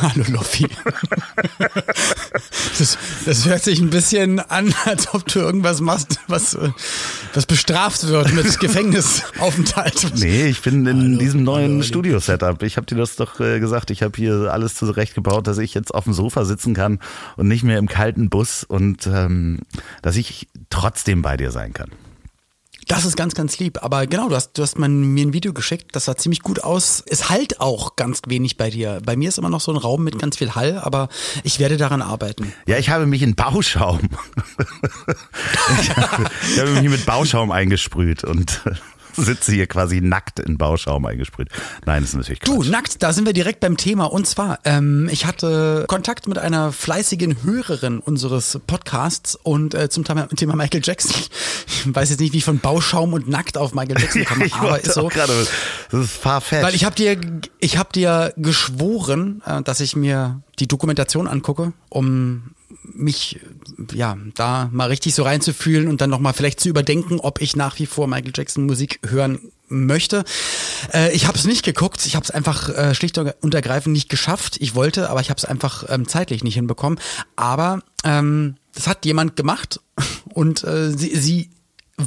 Hallo Loffi. Das, das hört sich ein bisschen an, als ob du irgendwas machst, was, was bestraft wird mit Gefängnisaufenthalt. Nee, ich bin in Hallo, diesem neuen Studio-Setup. Ich habe dir das doch äh, gesagt. Ich habe hier alles zurechtgebaut, dass ich jetzt auf dem Sofa sitzen kann und nicht mehr im kalten Bus und ähm, dass ich trotzdem bei dir sein kann. Das ist ganz, ganz lieb. Aber genau, du hast, du hast mir ein Video geschickt, das sah ziemlich gut aus. Es halt auch ganz wenig bei dir. Bei mir ist immer noch so ein Raum mit ganz viel Hall, aber ich werde daran arbeiten. Ja, ich habe mich in Bauschaum. ich, habe, ich habe mich mit Bauschaum eingesprüht und sitze hier quasi nackt in Bauschaum eingesprüht. Nein, das ist natürlich Quatsch. Du, nackt, da sind wir direkt beim Thema. Und zwar, ähm, ich hatte Kontakt mit einer fleißigen Hörerin unseres Podcasts und äh, zum Thema, Michael Jackson. Ich weiß jetzt nicht, wie ich von Bauschaum und nackt auf Michael Jackson komme, ich aber ist so. auch gerade, das ist farfetched. Weil ich habe dir, ich habe dir geschworen, äh, dass ich mir die Dokumentation angucke, um mich ja da mal richtig so reinzufühlen und dann noch mal vielleicht zu überdenken, ob ich nach wie vor Michael Jackson Musik hören möchte. Äh, ich habe es nicht geguckt, ich habe es einfach äh, schlicht und ergreifend nicht geschafft. Ich wollte, aber ich habe es einfach ähm, zeitlich nicht hinbekommen. Aber ähm, das hat jemand gemacht und äh, sie, sie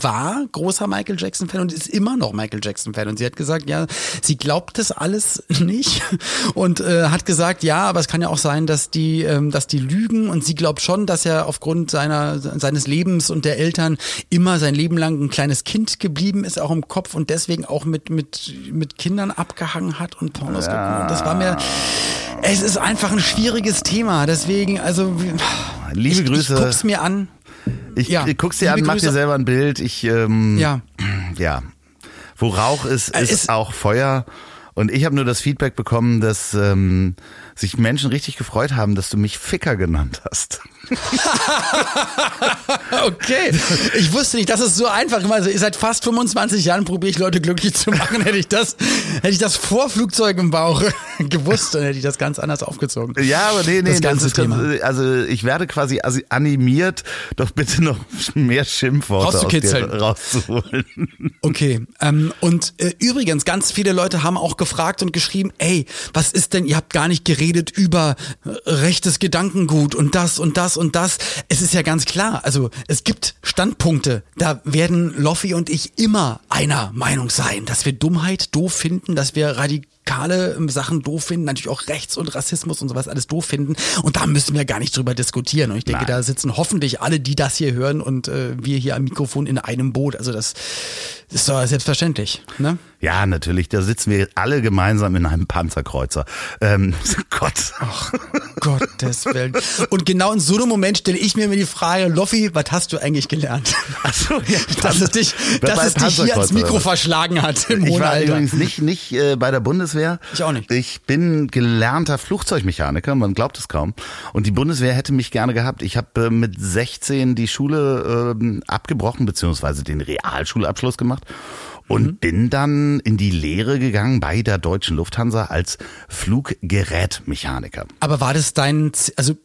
war großer Michael Jackson-Fan und ist immer noch Michael Jackson-Fan. Und sie hat gesagt, ja, sie glaubt das alles nicht und äh, hat gesagt, ja, aber es kann ja auch sein, dass die, ähm, dass die lügen. Und sie glaubt schon, dass er aufgrund seiner seines Lebens und der Eltern immer sein Leben lang ein kleines Kind geblieben ist, auch im Kopf und deswegen auch mit mit mit Kindern abgehangen hat und Pornos Ja. Und das war mir, es ist einfach ein schwieriges Thema. Deswegen, also Liebe ich, Grüße. Ich guck's mir an. Ich Ja, guck's dir an, liebe mach dir Grüße. selber ein Bild. Ich, ähm, Ja. ja. Wo Rauch ist, Äh, ist ist- auch Feuer. Und ich habe nur das Feedback bekommen, dass ähm, sich Menschen richtig gefreut haben, dass du mich Ficker genannt hast. Okay. Ich wusste nicht, dass es so einfach ist. Seit fast 25 Jahren probiere ich Leute glücklich zu machen. Hätte ich das, hätte ich das vor Flugzeug im Bauch gewusst, dann hätte ich das ganz anders aufgezogen. Ja, aber nee, nee, Das ganze ist ganz- Thema. also ich werde quasi asi- animiert, doch bitte noch mehr Schimpfworte aus dir Rauszukitzeln. rauszuholen. Okay. Ähm, und äh, übrigens, ganz viele Leute haben auch gefragt und geschrieben, ey, was ist denn, ihr habt gar nicht geredet über äh, rechtes Gedankengut und das und das und das. Es ist ja ganz klar, also es gibt Standpunkte, da werden Loffi und ich immer einer Meinung sein, dass wir Dummheit doof finden, dass wir radikale ähm, Sachen doof finden, natürlich auch Rechts und Rassismus und sowas alles doof finden. Und da müssen wir gar nicht drüber diskutieren. Und ich denke, Nein. da sitzen hoffentlich alle, die das hier hören und äh, wir hier am Mikrofon in einem Boot. Also das ist doch selbstverständlich. Ne? Ja, natürlich, da sitzen wir alle gemeinsam in einem Panzerkreuzer. Ähm, Gott. Gottes Willen. Und genau in so einem Moment stelle ich mir immer die Frage, Loffi, was hast du eigentlich gelernt? Ach so, ja, Dass es dich, dass es dich hier ans Mikro verschlagen hat im Ich war übrigens nicht, nicht äh, bei der Bundeswehr. Ich auch nicht. Ich bin gelernter Flugzeugmechaniker, man glaubt es kaum. Und die Bundeswehr hätte mich gerne gehabt. Ich habe äh, mit 16 die Schule äh, abgebrochen, beziehungsweise den Realschulabschluss gemacht. Und Mhm. bin dann in die Lehre gegangen bei der Deutschen Lufthansa als Fluggerätmechaniker. Aber war das dein, Z- also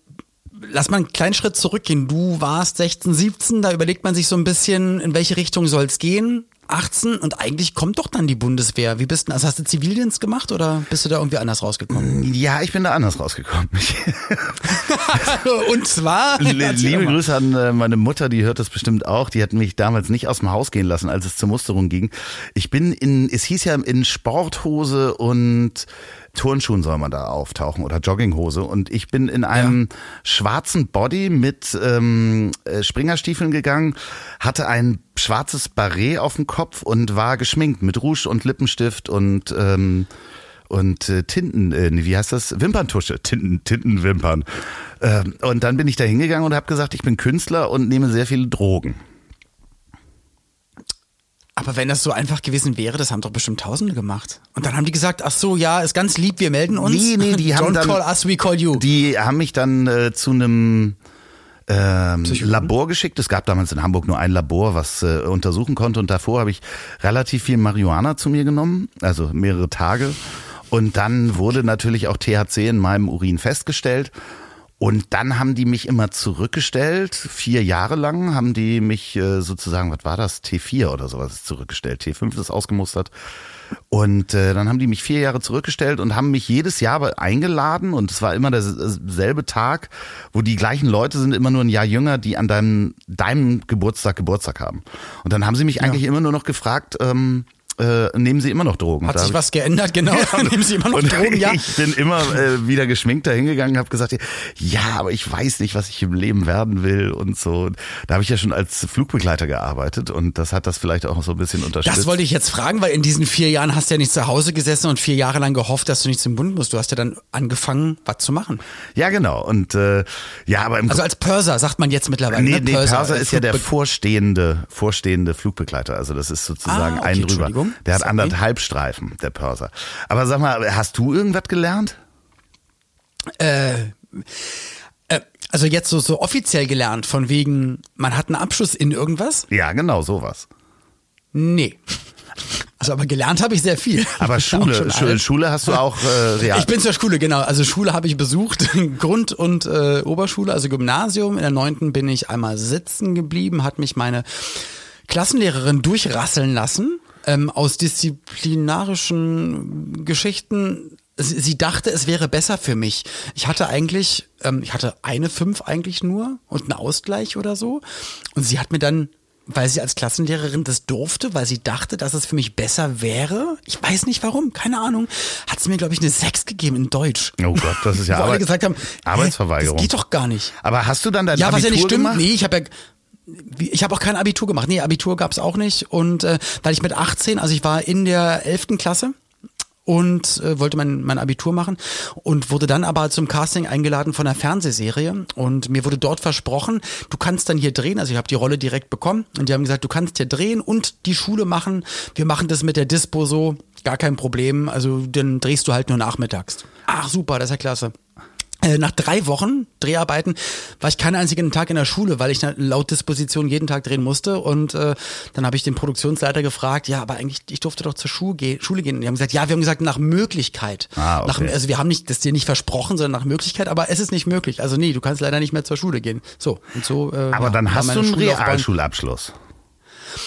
lass mal einen kleinen Schritt zurückgehen. Du warst 16, 17, da überlegt man sich so ein bisschen, in welche Richtung soll es gehen. 18 und eigentlich kommt doch dann die Bundeswehr. Wie bist du, also hast du Zivildienst gemacht oder bist du da irgendwie anders rausgekommen? Ja, ich bin da anders rausgekommen. und zwar. Liebe Grüße an äh, meine Mutter, die hört das bestimmt auch. Die hat mich damals nicht aus dem Haus gehen lassen, als es zur Musterung ging. Ich bin in, es hieß ja in Sporthose und Turnschuhen soll man da auftauchen oder Jogginghose. Und ich bin in einem ja. schwarzen Body mit ähm, äh, Springerstiefeln gegangen, hatte ein schwarzes Barret auf dem Kopf und war geschminkt mit Rouge und Lippenstift und ähm, und äh, Tinten, äh, wie heißt das? Wimperntusche, Tinten, Tintenwimpern. Äh, und dann bin ich da hingegangen und habe gesagt, ich bin Künstler und nehme sehr viele Drogen. Aber wenn das so einfach gewesen wäre, das haben doch bestimmt Tausende gemacht. Und dann haben die gesagt, ach so, ja, ist ganz lieb, wir melden uns. Nee, nee, die haben Don't dann, call us, we call you. Die haben mich dann äh, zu einem ähm, Labor geschickt. Es gab damals in Hamburg nur ein Labor, was äh, untersuchen konnte. Und davor habe ich relativ viel Marihuana zu mir genommen, also mehrere Tage. Und dann wurde natürlich auch THC in meinem Urin festgestellt. Und dann haben die mich immer zurückgestellt. Vier Jahre lang haben die mich äh, sozusagen, was war das? T4 oder sowas zurückgestellt. T5 ist ausgemustert. Und äh, dann haben die mich vier Jahre zurückgestellt und haben mich jedes Jahr eingeladen. Und es war immer derselbe Tag, wo die gleichen Leute sind, immer nur ein Jahr jünger, die an deinem, deinem Geburtstag Geburtstag haben. Und dann haben sie mich ja. eigentlich immer nur noch gefragt, ähm, äh, nehmen sie immer noch Drogen. Hat sich was geändert, genau. Ja, nehmen sie immer noch Drogen, ja. Ich bin immer äh, wieder geschminkt da hingegangen, habe gesagt, ja, aber ich weiß nicht, was ich im Leben werden will und so. Da habe ich ja schon als Flugbegleiter gearbeitet und das hat das vielleicht auch so ein bisschen unterstützt. Das wollte ich jetzt fragen, weil in diesen vier Jahren hast du ja nicht zu Hause gesessen und vier Jahre lang gehofft, dass du nicht zum Bund musst. Du hast ja dann angefangen, was zu machen. Ja, genau. Und äh, ja, aber im Also als Pörser sagt man jetzt mittlerweile. Nee, ne? nee Pörser, Pörser ist ja der vorstehende, vorstehende Flugbegleiter. Also das ist sozusagen ah, okay, ein drüber. Der hat anderthalb Halbstreifen, der Pörser. Aber sag mal, hast du irgendwas gelernt? Äh, äh, also jetzt so, so offiziell gelernt, von wegen, man hat einen Abschluss in irgendwas? Ja, genau, sowas. Nee. Also aber gelernt habe ich sehr viel. Aber Schule, Schule, Schule, hast du auch äh, real. Ich bin zur Schule, genau. Also Schule habe ich besucht, Grund- und äh, Oberschule, also Gymnasium. In der neunten bin ich einmal sitzen geblieben, hat mich meine Klassenlehrerin durchrasseln lassen ähm, aus disziplinarischen Geschichten sie dachte, es wäre besser für mich. Ich hatte eigentlich, ähm, ich hatte eine fünf eigentlich nur und einen Ausgleich oder so. Und sie hat mir dann, weil sie als Klassenlehrerin das durfte, weil sie dachte, dass es für mich besser wäre, ich weiß nicht warum, keine Ahnung, hat sie mir, glaube ich, eine sechs gegeben in Deutsch. Oh Gott, das ist ja Wo alle gesagt haben, Arbeitsverweigerung. Das geht doch gar nicht. Aber hast du dann dein ja, Abitur was ja nicht stimmt, gemacht? nee, ich habe ja ich habe auch kein Abitur gemacht. Nee, Abitur gab's auch nicht. Und äh, weil ich mit 18, also ich war in der 11. Klasse und äh, wollte mein, mein Abitur machen und wurde dann aber zum Casting eingeladen von einer Fernsehserie und mir wurde dort versprochen, du kannst dann hier drehen, also ich habe die Rolle direkt bekommen und die haben gesagt, du kannst hier drehen und die Schule machen, wir machen das mit der Dispo so, gar kein Problem, also dann drehst du halt nur nachmittags. Ach super, das ist ja klasse. Äh, nach drei Wochen Dreharbeiten war ich keinen einzigen Tag in der Schule, weil ich laut Disposition jeden Tag drehen musste. Und äh, dann habe ich den Produktionsleiter gefragt, ja, aber eigentlich, ich durfte doch zur Schule, ge Schule gehen. Und die haben gesagt, ja, wir haben gesagt, nach Möglichkeit. Ah, okay. nach, also wir haben nicht das dir nicht versprochen, sondern nach Möglichkeit, aber es ist nicht möglich. Also nee, du kannst leider nicht mehr zur Schule gehen. So, und so. Äh, aber dann ja, hast du einen Realschulabschluss.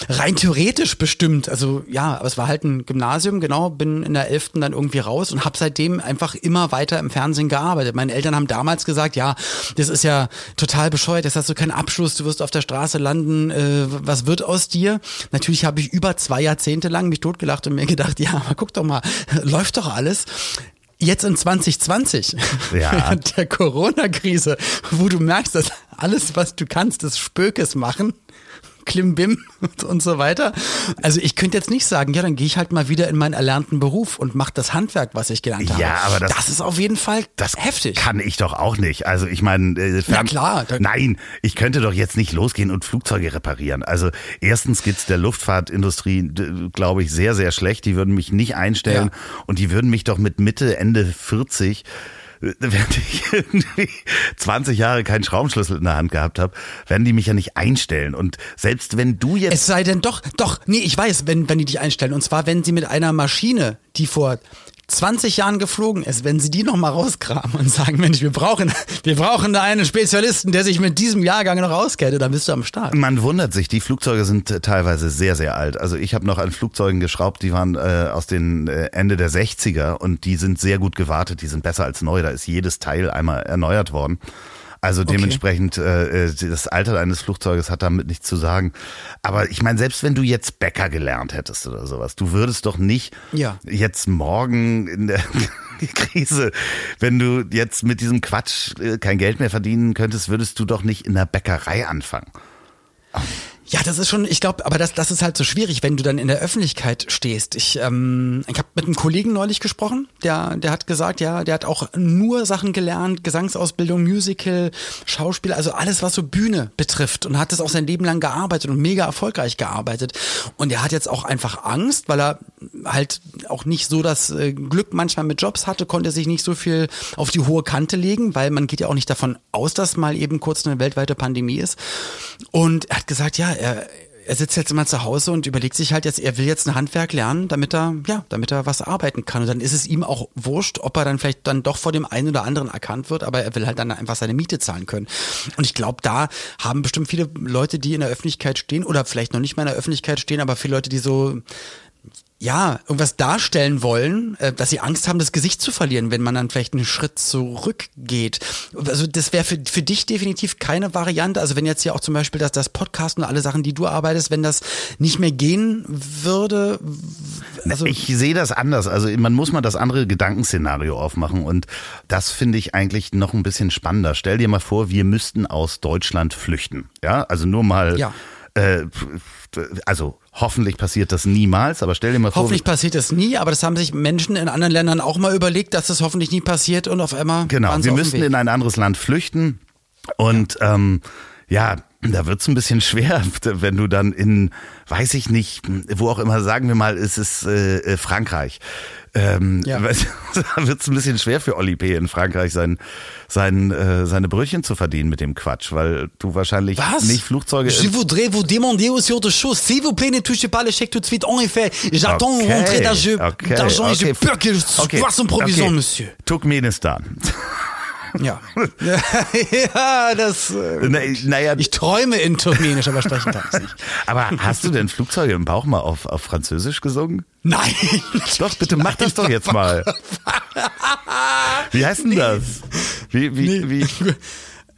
Rein theoretisch bestimmt. Also ja, aber es war halt ein Gymnasium, genau, bin in der 11. dann irgendwie raus und habe seitdem einfach immer weiter im Fernsehen gearbeitet. Meine Eltern haben damals gesagt, ja, das ist ja total bescheuert, jetzt hast du keinen Abschluss, du wirst auf der Straße landen, äh, was wird aus dir? Natürlich habe ich über zwei Jahrzehnte lang mich totgelacht und mir gedacht, ja, aber guck doch mal, läuft doch alles jetzt in 2020, ja. während der Corona-Krise, wo du merkst, dass alles, was du kannst, ist Spökes machen, Klimbim und so weiter. Also ich könnte jetzt nicht sagen, ja, dann gehe ich halt mal wieder in meinen erlernten Beruf und mache das Handwerk, was ich gelernt habe. Ja, aber das, das ist auf jeden Fall das heftig. Kann ich doch auch nicht. Also ich meine, äh, Na klar. Nein, ich könnte doch jetzt nicht losgehen und Flugzeuge reparieren. Also erstens geht's der Luftfahrtindustrie, glaube ich, sehr, sehr schlecht. Die würden mich nicht einstellen ja. und die würden mich doch mit Mitte, Ende 40 während ich irgendwie 20 Jahre keinen Schraubenschlüssel in der Hand gehabt habe, werden die mich ja nicht einstellen. Und selbst wenn du jetzt. Es sei denn doch, doch, nee, ich weiß, wenn, wenn die dich einstellen. Und zwar, wenn sie mit einer Maschine, die vor 20 Jahren geflogen ist, wenn sie die noch mal rauskramen und sagen, Mensch, wir brauchen, wir brauchen da einen Spezialisten, der sich mit diesem Jahrgang noch auskennt, dann bist du am Start. Man wundert sich, die Flugzeuge sind äh, teilweise sehr, sehr alt. Also ich habe noch an Flugzeugen geschraubt, die waren äh, aus den äh, Ende der 60er und die sind sehr gut gewartet, die sind besser als neu, da ist jedes Teil einmal erneuert worden. Also dementsprechend, äh, äh, das Alter eines Flugzeuges hat damit nichts zu sagen. Aber ich meine, selbst wenn du jetzt Bäcker gelernt hättest oder sowas, du würdest doch nicht Ja. jetzt morgen in der Krise, wenn du jetzt mit diesem Quatsch äh, kein Geld mehr verdienen könntest, würdest du doch nicht in der Bäckerei anfangen. Ja, das ist schon, ich glaube, aber das, das ist halt so schwierig, wenn du dann in der Öffentlichkeit stehst. Ich, ähm, ich habe mit einem Kollegen neulich gesprochen, der, der hat gesagt, ja, der hat auch nur Sachen gelernt, Gesangsausbildung, Musical, Schauspiel, also alles, was so Bühne betrifft und hat das auch sein Leben lang gearbeitet und mega erfolgreich gearbeitet. Und er hat jetzt auch einfach Angst, weil er halt auch nicht so das äh, Glück manchmal mit Jobs hatte, konnte sich nicht so viel auf die hohe Kante legen, weil man geht ja auch nicht davon aus, dass mal eben kurz eine weltweite Pandemie ist. Und er hat gesagt, ja, er, er sitzt jetzt immer zu Hause und überlegt sich halt jetzt, er will jetzt ein Handwerk lernen, damit er, ja, damit er was arbeiten kann. Und dann ist es ihm auch wurscht, ob er dann vielleicht dann doch vor dem einen oder anderen erkannt wird, aber er will halt dann einfach seine Miete zahlen können. Und ich glaube, da haben bestimmt viele Leute, die in der Öffentlichkeit stehen oder vielleicht noch nicht mal in der Öffentlichkeit stehen, aber viele Leute, die so ja, irgendwas darstellen wollen, äh, dass sie Angst haben, das Gesicht zu verlieren, wenn man dann vielleicht einen Schritt zurückgeht. Also das wäre für, für dich definitiv keine Variante. Also wenn jetzt hier auch zum Beispiel das, das Podcast und alle Sachen, die du arbeitest, wenn das nicht mehr gehen würde, also ich sehe das anders. Also man muss mal das andere Gedankenszenario aufmachen und das finde ich eigentlich noch ein bisschen spannender. Stell dir mal vor, wir müssten aus Deutschland flüchten. Ja, also nur mal. Ja. Äh, also hoffentlich passiert das niemals, aber stell dir mal vor. hoffentlich passiert das nie, aber das haben sich Menschen in anderen Ländern auch mal überlegt, dass das hoffentlich nie passiert und auf einmal Genau, wir müssten in ein anderes Land flüchten und ähm, ja, da wird's ein bisschen schwer, wenn du dann in, weiß ich nicht, wo auch immer, sagen wir mal, es ist äh, äh, Frankreich. Ähm, Ja. da wird's ein bisschen schwer für Oli P. in Frankreich sein, sein, äh, seine Brötchen zu verdienen mit dem Quatsch, weil du wahrscheinlich Was? nicht Flugzeuge. Je voudrais vous demander aussi autre chose. S'il vous plaît, ne touchez pas l'échec tout de suite. En effet, j'attends Okay, rentrée d'argent okay, et j'ai peur que Okay, soit son provision, okay. monsieur. Turkmenistan. Ja. ja, das. Äh, Na- Naja, ich träume in Turkmenisch, aber sprechen kann ich nicht. aber hast du denn Flugzeuge im Bauch mal auf, auf Französisch gesungen? Nein. Doch, bitte mach das doch jetzt mal. Wie heißt denn das? Wie, wie, wie?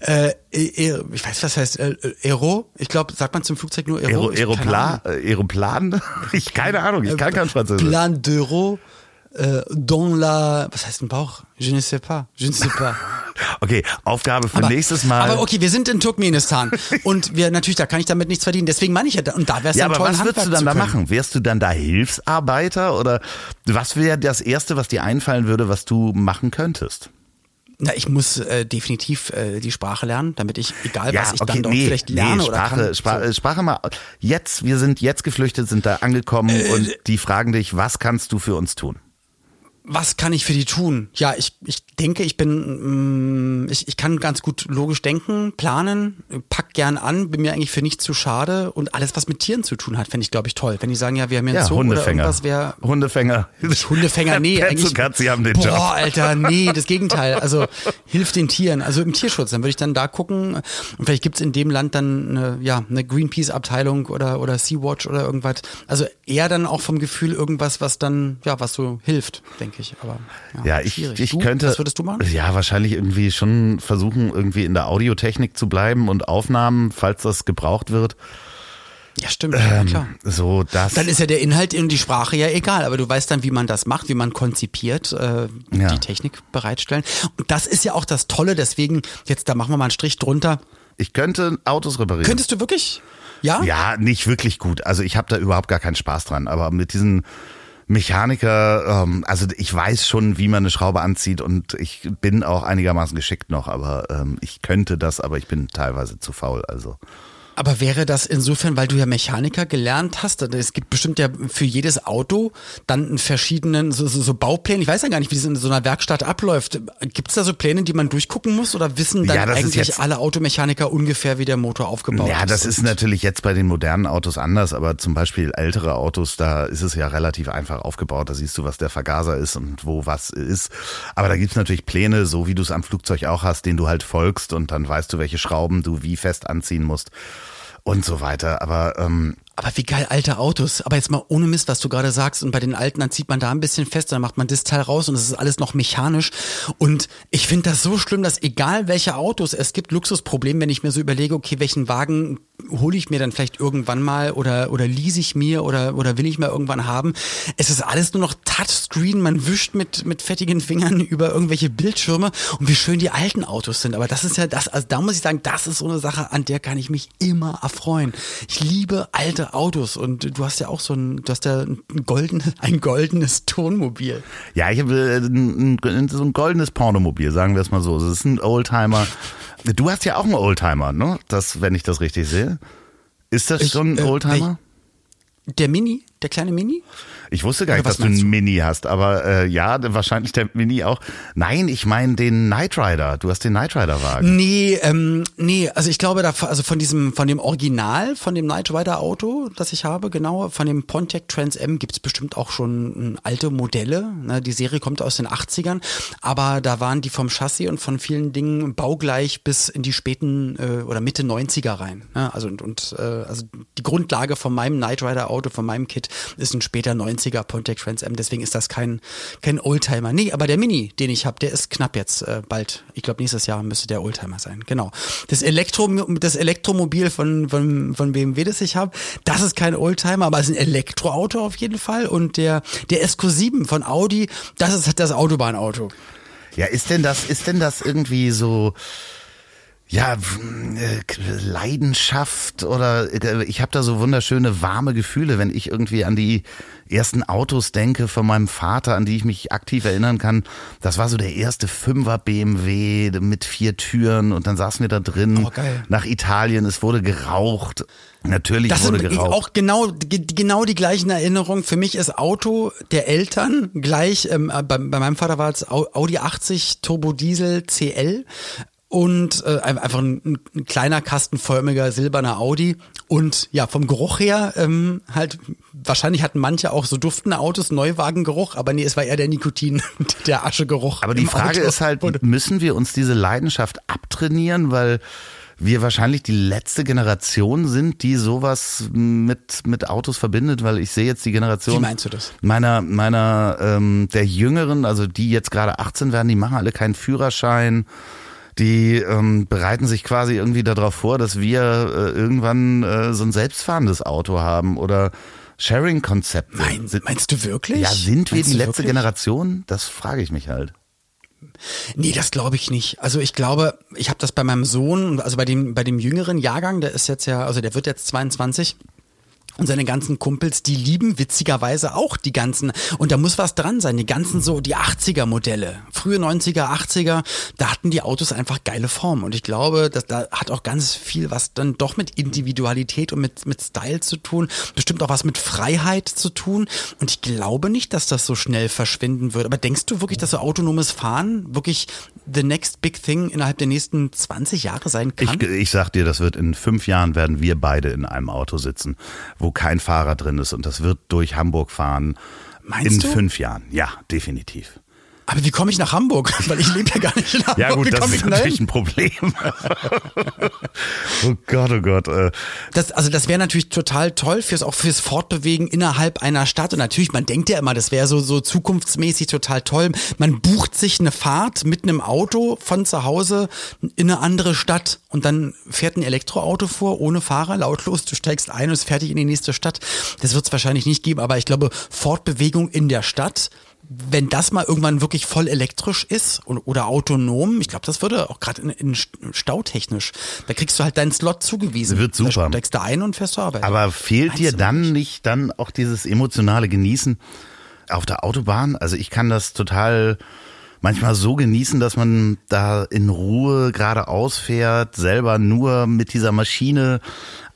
Äh, äh, ich weiß, was heißt äh, Aero? Ich glaube, sagt man zum Flugzeug nur Aero, Aero? Aeroplan? Äh, Aeroplan? Ich keine Ahnung, ich kann kein Französisch. Plan d'Euro äh, dans la. Was heißt ein Bauch? Je ne sais pas. Je ne sais pas. Okay, Aufgabe für nächstes Mal. Aber okay, wir sind in Turkmenistan und wir natürlich, da kann ich damit nichts verdienen. Deswegen meine ich ja, da- und da wäre es ja, dann aber toll, was würdest du dann da machen? Wärst du dann da Hilfsarbeiter oder was wäre das Erste, was dir einfallen würde, was du machen könntest? Na, ich muss äh, definitiv äh, die Sprache lernen, damit ich, egal was ich dann dort nee, vielleicht lerne nee, oder Sprache, kann. Sprache, Sprache mal. Jetzt, wir sind jetzt geflüchtet, sind da angekommen Äh, und die fragen dich, was kannst du für uns tun? Was kann ich für die tun? Ja, ich, ich denke, ich bin, mm, ich, ich kann ganz gut logisch denken, planen, pack gern an, bin mir eigentlich für nichts zu schade und alles, was mit Tieren zu tun hat, finde ich, glaube ich, toll. Wenn die sagen, ja, wir haben hier einen Ja, Zoo oder Hundefänger. irgendwas, wäre Hundefänger. Hundefänger, nee, eigentlich. und Katze haben den boah, Job. Alter, nee, das Gegenteil. Also hilft den Tieren, also im Tierschutz. Dann würde ich dann da gucken und vielleicht gibt's in dem Land dann eine, ja, eine Greenpeace-Abteilung oder, oder Sea-Watch oder irgendwas. Also eher dann auch vom Gefühl irgendwas, was dann, ja, was so hilft, denke ich. Aber Ja, ich, schwierig. ich du, könnte. Würdest du machen? Ja, wahrscheinlich irgendwie schon versuchen, irgendwie in der Audiotechnik zu bleiben und Aufnahmen, falls das gebraucht wird. Ja, stimmt, ja, klar. So, das. Dann ist ja der Inhalt und die Sprache ja egal, aber du weißt dann, wie man das macht, wie man konzipiert, äh, Ja. die Technik bereitstellen. Und das ist ja auch das Tolle, deswegen, jetzt da machen wir mal einen Strich drunter. ich könnte Autos reparieren. Könntest du wirklich? Ja? Ja, nicht wirklich gut. Also ich habe da überhaupt gar keinen Spaß dran. Aber mit diesen Mechaniker, ähm, also ich weiß schon, wie man eine Schraube anzieht und ich bin auch einigermaßen geschickt noch, aber ähm, ich könnte das, aber ich bin teilweise zu faul. Also Aber wäre das insofern, weil du ja Mechaniker gelernt hast, es gibt bestimmt ja für jedes Auto dann einen verschiedenen, so, so, so Baupläne, ich weiß ja gar nicht, wie das in so einer Werkstatt abläuft. Gibt es da so Pläne, die man durchgucken muss oder wissen dann Ja, eigentlich jetzt- alle Automechaniker ungefähr, wie der Motor aufgebaut ist? Ja, das ist natürlich jetzt bei den modernen Autos anders, aber zum Beispiel ältere Autos, da ist es ja relativ einfach aufgebaut. Da siehst du, was der Vergaser ist und wo was ist. Aber da gibt's natürlich Pläne, so wie du es am Flugzeug auch hast, den du halt folgst und dann weißt du, welche Schrauben du wie fest anziehen musst und so weiter. Aber ähm, Aber wie geil alte Autos. Aber jetzt mal ohne Mist, was du gerade sagst. Und bei den alten, dann zieht man da ein bisschen fest, dann macht man das Teil raus und es ist alles noch mechanisch. Und ich finde das so schlimm, dass egal welche Autos es gibt, Luxusproblem, wenn ich mir so überlege, okay, welchen Wagen hole ich mir dann vielleicht irgendwann mal oder, oder lease ich mir oder, oder will ich mal irgendwann haben. Es ist alles nur noch Touchscreen, man wischt mit, mit fettigen Fingern über irgendwelche Bildschirme und wie schön die alten Autos sind. Aber das ist ja das, also da muss ich sagen, das ist so eine Sache, an der kann ich mich immer erfreuen. Ich liebe alte Autos und du hast ja auch so ein, du hast ja ein goldenes, ein goldenes Tonmobil. Ja, ich habe äh, ein, ein, so ein goldenes Pornomobil, sagen wir es mal so. Das ist ein Oldtimer. Du hast ja auch einen Oldtimer, ne? Das, wenn ich das richtig sehe. Ist das Ich, schon ein äh, Oldtimer? Der Mini, der kleine Mini? Ich wusste gar nicht, dass du einen? Mini hast, aber äh, ja, wahrscheinlich der Mini auch. Nein, ich meine den Knight Rider. Du hast den Knight Rider Wagen. Nee, ähm, nee, also ich glaube, da, also von diesem, von dem Original, von dem Knight Rider Auto, das ich habe, genau, von dem Pontiac Trans M gibt's bestimmt auch schon äh, alte Modelle. Ne? Die Serie kommt aus den 80ern, aber da waren die vom Chassis und von vielen Dingen baugleich bis in die späten äh, oder Mitte 90er rein. Ne? Also und, und äh, also die Grundlage von meinem Knight Rider Auto, von meinem Kit, ist ein später 90er Pontiac Trans M, deswegen ist das kein, kein Oldtimer. Nee, aber der Mini, den ich habe, der ist knapp jetzt äh, bald. Ich glaube, nächstes Jahr müsste der Oldtimer sein. Genau. Das, Elektro, das Elektromobil von, von, von BMW, das ich habe, das ist kein Oldtimer, aber es ist ein Elektroauto auf jeden Fall. Und der, der SQ7 von Audi, das ist das Autobahnauto. Ja, ist denn das, ist denn das irgendwie so, ja, äh, Leidenschaft oder äh, ich habe da so wunderschöne warme Gefühle, wenn ich irgendwie an die ersten Autos denke von meinem Vater, an die ich mich aktiv erinnern kann. Das war so der erste Fünfer BMW mit vier Türen und dann saßen wir da drin Oh, nach Italien. Es wurde geraucht. Natürlich Das wurde geraucht. auch genau, ge- genau die gleichen Erinnerungen. Für mich ist Auto der Eltern gleich, ähm, äh, bei, bei meinem Vater war es Au- Audi 80 Turbo Diesel CL und äh, ein- einfach ein, ein kleiner kastenförmiger silberner Audi und ja vom Geruch her ähm, halt wahrscheinlich hatten manche auch so duftende Autos Neuwagengeruch aber nee es war eher der Nikotin der Aschegeruch Aber die Frage Auto. ist halt, müssen wir uns diese Leidenschaft abtrainieren, weil wir wahrscheinlich die letzte Generation sind, die sowas mit, mit Autos verbindet, weil ich sehe jetzt die Generation Wie meinst du das? meiner, meiner, ähm, der Jüngeren, also die jetzt gerade 18 werden, die machen alle keinen Führerschein. Die ähm, bereiten sich quasi irgendwie darauf vor, dass wir äh, irgendwann äh, so ein selbstfahrendes Auto haben oder Sharing-Konzepte. Mein, meinst du wirklich? ja, sind wir Meinst die letzte wirklich? Generation? Das frage ich mich halt. Nee, das glaube ich nicht. Also ich glaube, ich habe das bei meinem Sohn, also bei dem, bei dem jüngeren Jahrgang, der ist jetzt ja, also der wird jetzt 22. Und seine ganzen Kumpels, die lieben witzigerweise auch die ganzen, und da muss was dran sein, die ganzen so, die 80er Modelle, frühe 90er, 80er, da hatten die Autos einfach geile Form. Und ich glaube, dass da hat auch ganz viel was dann doch mit Individualität und mit, mit Style zu tun, bestimmt auch was mit Freiheit zu tun. Und ich glaube nicht, dass das so schnell verschwinden wird. Aber denkst du wirklich, dass so autonomes Fahren wirklich the next big thing innerhalb der nächsten 20 Jahre sein kann? Ich, ich sag dir, das wird in fünf Jahren werden wir beide in einem Auto sitzen, wo kein Fahrer drin ist und das wird durch Hamburg fahren. Meinst in du? fünf Jahren, ja, definitiv. Aber wie komme ich nach Hamburg? Weil ich lebe ja gar nicht in Hamburg. Ja gut, das ist natürlich ein Problem. oh Gott, oh Gott. Äh, Das, also das wäre natürlich total toll fürs auch fürs Fortbewegen innerhalb einer Stadt und natürlich man denkt ja immer, das wäre so so zukunftsmäßig total toll. Man bucht sich eine Fahrt mit einem Auto von zu Hause in eine andere Stadt und dann fährt ein Elektroauto vor ohne Fahrer lautlos. Du steigst ein und ist fertig in die nächste Stadt. Das wird es wahrscheinlich nicht geben, aber ich glaube Fortbewegung in der Stadt wenn das mal irgendwann wirklich voll elektrisch ist und, oder autonom, ich glaube, das würde auch gerade in, in stautechnisch, da kriegst du halt deinen Slot zugewiesen. Wird super. Da steigst du ein und fährst zur Arbeit. aber fehlt Meinst dir dann nicht dann auch dieses emotionale Genießen auf der Autobahn? Also ich kann das total manchmal so genießen, dass man da in Ruhe geradeaus fährt, selber nur mit dieser Maschine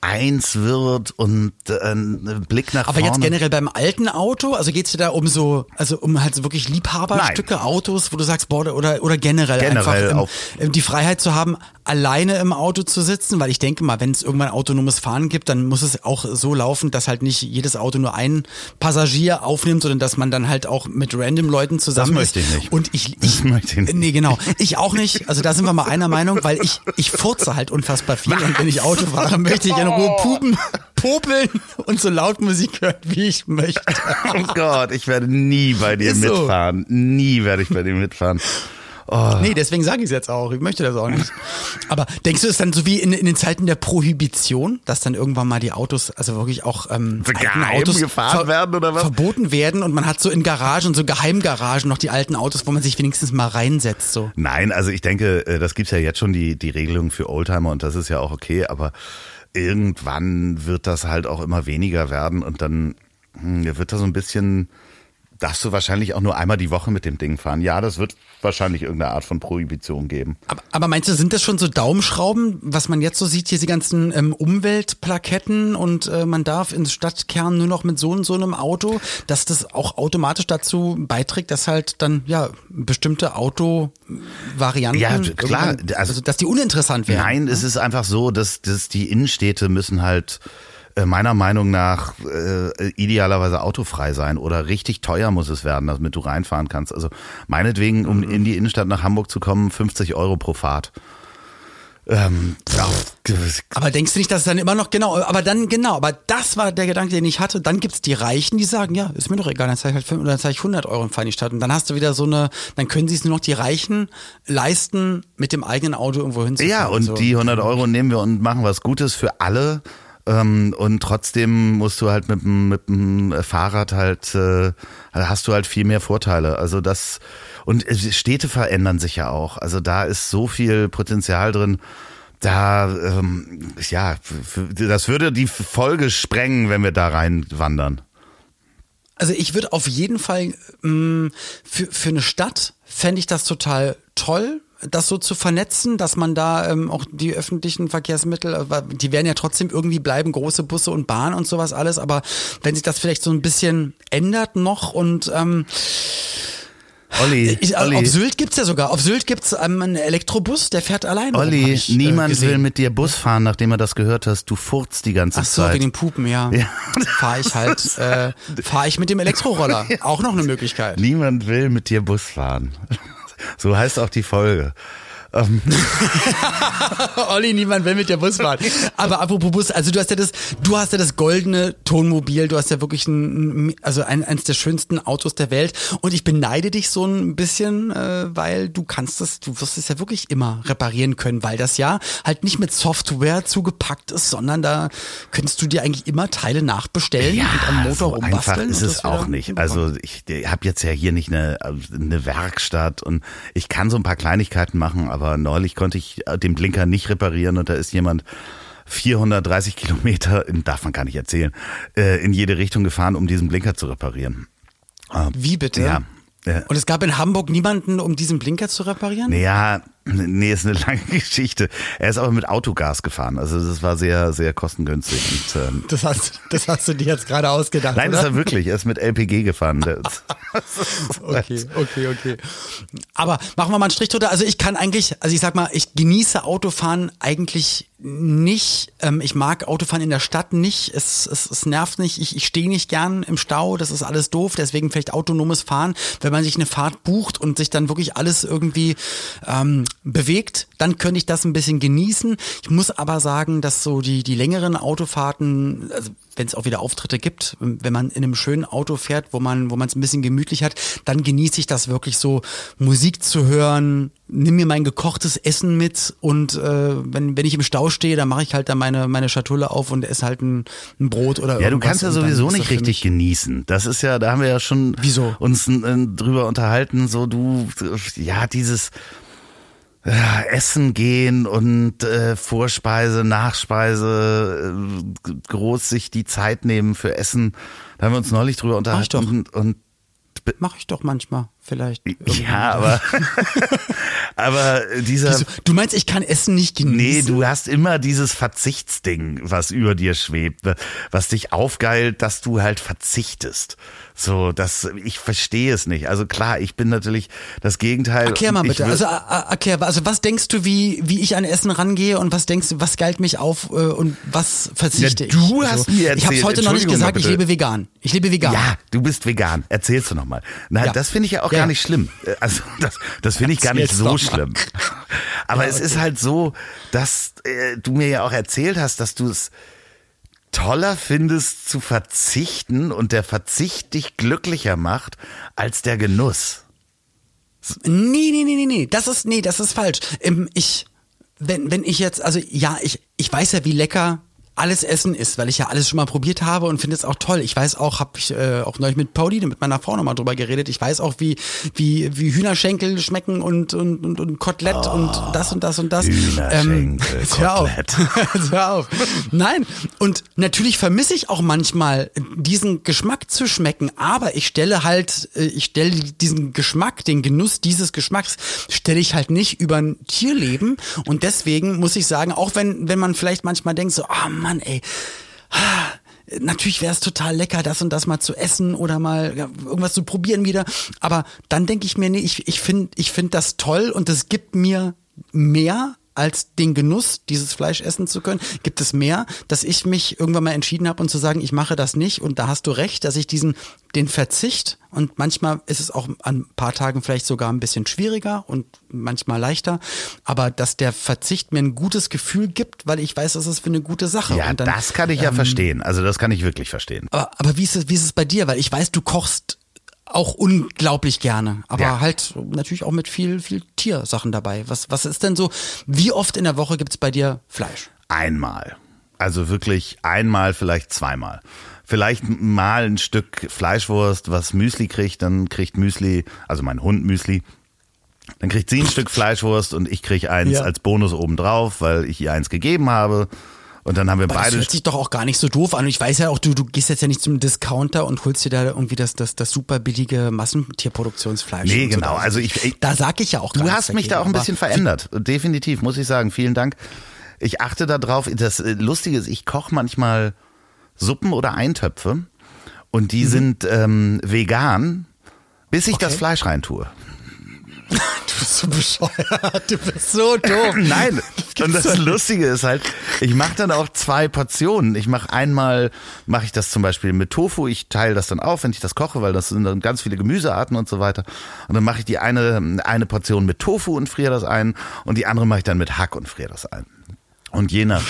eins wird und äh, ein Blick nach Aber vorne. jetzt generell beim alten Auto, also geht's dir da um so, also um halt so wirklich Liebhaberstücke, Autos, wo du sagst, boah, oder, oder generell, Generell einfach ähm, die Freiheit zu haben, alleine im Auto zu sitzen, weil ich denke mal, wenn es irgendwann autonomes Fahren gibt, dann muss es auch so laufen, dass halt nicht jedes Auto nur einen Passagier aufnimmt, sondern dass man dann halt auch mit random Leuten zusammen Das möchte ist. ich nicht. Und ich, ich Das möchte ich nicht. Nee, genau. Ich auch nicht. Also da sind wir mal einer Meinung, weil ich, ich furze halt unfassbar viel und wenn ich Auto fahre, möchte ich ja in Ruhe pupen, popeln und so laut Musik hören, wie ich möchte. Oh Gott, ich werde nie bei dir so. mitfahren. Nie werde ich bei dir mitfahren. Oh. Nee, deswegen sage ich es jetzt auch. Ich möchte das auch nicht. Aber denkst du, es ist dann so wie in, in den Zeiten der Prohibition, dass dann irgendwann mal die Autos, also wirklich auch ähm, Autos gefahren werden oder was? verboten werden und man hat so in Garagen, so Geheimgaragen noch die alten Autos, wo man sich wenigstens mal reinsetzt. So. Nein, also ich denke, äh, das gibt's ja jetzt schon die, die Regelung für Oldtimer und das ist ja auch okay, aber irgendwann wird das halt auch immer weniger werden und dann hm, wird da so ein bisschen, darfst du wahrscheinlich auch nur einmal die Woche mit dem Ding fahren. Ja, das wird wahrscheinlich irgendeine Art von Prohibition geben. Aber, aber meinst du, sind das schon so Daumenschrauben, was man jetzt so sieht, hier die ganzen ähm, Umweltplaketten und äh, man darf ins Stadtkern nur noch mit so und so einem Auto, dass das auch automatisch dazu beiträgt, dass halt dann ja bestimmte Autovarianten, Ja, klar, also- also dass die uninteressant werden. Nein, es ist einfach so, dass, dass die Innenstädte müssen halt meiner Meinung nach äh, idealerweise autofrei sein oder richtig teuer muss es werden, damit du reinfahren kannst. Also meinetwegen, um in die Innenstadt nach Hamburg zu kommen, 50 Euro pro Fahrt. Ähm, Aber denkst du nicht, dass es dann immer noch, genau, aber dann, genau, aber das war der Gedanke, den ich hatte. Dann gibt's die Reichen, die sagen, ja, ist mir doch egal, dann zahle ich halt fünf, oder dann zahle ich 100 Euro und fahre in die Stadt. Und dann hast du wieder so eine, dann können sich nur noch die Reichen leisten, mit dem eigenen Auto irgendwo hinzufahren. Ja, und so. die 100 Euro nehmen wir und machen was Gutes für alle. Ähm, und trotzdem musst du halt mit dem, mit dem Fahrrad halt, äh, hast du halt viel mehr Vorteile. Also das, und äh, Städte verändern sich ja auch. Also da ist so viel Potenzial drin. Da, ähm, ja, das würde die Folge sprengen, wenn wir da rein wandern. Also ich würde auf jeden Fall mh, für, für eine Stadt fände ich das total toll, das so zu vernetzen, dass man da ähm, auch die öffentlichen Verkehrsmittel, äh, die werden ja trotzdem irgendwie bleiben, große Busse und Bahn und sowas alles, aber wenn sich das vielleicht so ein bisschen ändert noch und ähm, Olli, ich, äh, Olli, auf Sylt gibt's ja sogar, auf Sylt gibt's ähm, einen Elektrobus, der fährt alleine. Olli, ich, äh, niemand gesehen. will mit dir Bus fahren, nachdem er das gehört hast. Du furzt die ganze Ach so, Zeit. wegen dem Pupen, ja. Ja. Fahre ich halt, äh, fahre ich mit dem Elektroroller. Auch noch eine Möglichkeit. Niemand will mit dir Bus fahren. So heißt auch die Folge. Ähm, Olli, niemand will mit der Bus fahren. Aber apropos Bus, also du hast ja das, du hast ja das goldene Tonmobil, du hast ja wirklich ein, also ein, eines der schönsten Autos der Welt. Und ich beneide dich so ein bisschen, äh, weil du kannst es, du wirst es ja wirklich immer reparieren können, weil das ja halt nicht mit Software zugepackt ist, sondern da könntest du dir eigentlich immer Teile nachbestellen und am Motor so einfach rumbasteln. ist und es auch nicht. Also ich habe jetzt ja hier nicht eine, eine Werkstatt und ich kann so ein paar Kleinigkeiten machen, aber neulich konnte ich den Blinker nicht reparieren und da ist jemand 430 Kilometer, darf man gar nicht erzählen, äh, in jede Richtung gefahren, um diesen Blinker zu reparieren. Wie bitte? Ja. Ja. Und es gab in Hamburg niemanden, um diesen Blinker zu reparieren? Ja, nee, ist eine lange Geschichte. Er ist aber mit Autogas gefahren. Also das war sehr, sehr kostengünstig. Und, ähm, Das hast, das hast du dir jetzt gerade ausgedacht. nein, das oder? war wirklich. Er ist mit LPG gefahren. Okay, okay, okay. Aber machen wir mal einen Strich drunter. Also ich kann eigentlich, also ich sag mal, ich genieße Autofahren eigentlich nicht. Ähm, ich mag Autofahren in der Stadt nicht. Es, es, es nervt nicht. Ich, ich stehe nicht gern im Stau. Das ist alles doof. Deswegen vielleicht autonomes Fahren. Wenn man sich eine Fahrt bucht und sich dann wirklich alles irgendwie ähm, bewegt, dann könnte ich das ein bisschen genießen. Ich muss aber sagen, dass so die, die längeren Autofahrten, also wenn es auch wieder Auftritte gibt, wenn man in einem schönen Auto fährt, wo man wo man es ein bisschen gemütlich hat, dann genieße ich das wirklich so Musik zu hören, nimm mir mein gekochtes Essen mit und äh, wenn wenn ich im Stau stehe, dann mache ich halt dann meine meine Schatulle auf und esse halt ein, ein Brot oder Ja, du kannst ja sowieso nicht richtig genießen. Das ist ja, da haben wir ja schon Wieso? uns äh, drüber unterhalten, so du, ja, dieses äh, Essen gehen und äh, Vorspeise, Nachspeise, äh, groß sich die Zeit nehmen für Essen. Da haben wir uns neulich drüber Mach ich doch. unterhalten und, und Mache ich doch manchmal vielleicht. ja, aber aber dieser Wieso? Du meinst, ich kann Essen nicht genießen? Nee, du hast immer dieses Verzichtsding, was über dir schwebt, was dich aufgeilt, dass du halt verzichtest. So, das, ich verstehe es nicht. Also klar, ich bin natürlich das Gegenteil. Erklär mal bitte. Also äh, erklär, also was denkst du, wie wie ich an Essen rangehe und was denkst du, was geilt mich auf äh, und was verzichte Ja, du ich? hast mir Ich habe erzählt, heute noch nicht gesagt, ich lebe vegan. Ich lebe vegan. ja, du bist vegan. Erzählst du nochmal. Nein, Ja. das finde ich ja auch gar nicht schlimm. Also das, das finde ich gar nicht so schlimm. Aber Ja, es okay. ist halt so, dass äh, du mir ja auch erzählt hast, dass du es toller findest zu verzichten und der Verzicht dich glücklicher macht als der Genuss. Nee, nee, nee, nee, nee, das ist, nee, das ist falsch. Ich, wenn, wenn ich jetzt, also ja, ich, ich weiß ja, wie lecker alles Essen ist, weil ich ja alles schon mal probiert habe und finde es auch toll. Ich weiß auch, habe ich äh, auch neulich mit Pauline, mit meiner Frau nochmal drüber geredet. Ich weiß auch, wie wie wie Hühnerschenkel schmecken und und und, und Kotelett oh, und das und das und das. Hühnerschenkel, ähm, hör auf. hör auf. Nein, und natürlich vermisse ich auch manchmal diesen Geschmack zu schmecken, aber ich stelle halt äh, ich stelle diesen Geschmack, den Genuss dieses Geschmacks stelle ich halt nicht über ein Tierleben und deswegen muss ich sagen, auch wenn wenn man vielleicht manchmal denkt so, ah oh Mann, ey. Natürlich wäre es total lecker, das und das mal zu essen oder mal irgendwas zu probieren wieder. Aber dann denke ich mir, nee, ich, ich finde ich find das toll und es gibt mir mehr als den Genuss, dieses Fleisch essen zu können, gibt es mehr, dass ich mich irgendwann mal entschieden habe und zu sagen, ich mache das nicht. Und da hast du recht, dass ich diesen, den Verzicht und manchmal ist es auch an ein paar Tagen vielleicht sogar ein bisschen schwieriger und manchmal leichter, aber dass der Verzicht mir ein gutes Gefühl gibt, weil ich weiß, das ist für eine gute Sache. Ja, dann, das kann ich ja ähm, verstehen. Also das kann ich wirklich verstehen. Aber, aber wie, ist es, wie ist es bei dir? Weil ich weiß, du kochst auch unglaublich gerne, aber ja. halt natürlich auch mit viel, viel Tiersachen dabei. Was, was ist denn so, wie oft in der Woche gibt's bei dir Fleisch? Einmal. Also wirklich einmal, vielleicht zweimal. Vielleicht mal ein Stück Fleischwurst, was Müsli kriegt, dann kriegt Müsli, also mein Hund Müsli, dann kriegt sie ein Stück Fleischwurst und ich krieg eins ja. als Bonus obendrauf, weil ich ihr eins gegeben habe. Und dann haben wir Aber beide. Das hört sich doch auch gar nicht so doof an. Und ich weiß ja auch, du, du gehst jetzt ja nicht zum Discounter und holst dir da irgendwie das, das, das super billige Massentierproduktionsfleisch. Nee, genau. So. Also ich, ich, da sag ich ja auch. Du hast mich da auch ein bisschen verändert. Definitiv, muss ich sagen. Vielen Dank. Ich achte da drauf. Das äh, Lustige ist, ich koche manchmal Suppen oder Eintöpfe und die mhm. sind ähm, vegan, bis ich okay. das Fleisch reintue. Du bist so bescheuert, du bist so doof. Nein, und das Lustige ist halt, ich mache dann auch zwei Portionen. Ich mache einmal, mache ich das zum Beispiel mit Tofu, ich teile das dann auf, wenn ich das koche, weil das sind dann ganz viele Gemüsearten und so weiter. Und dann mache ich die eine, eine Portion mit Tofu und friere das ein und die andere mache ich dann mit Hack und friere das ein. Und je nach,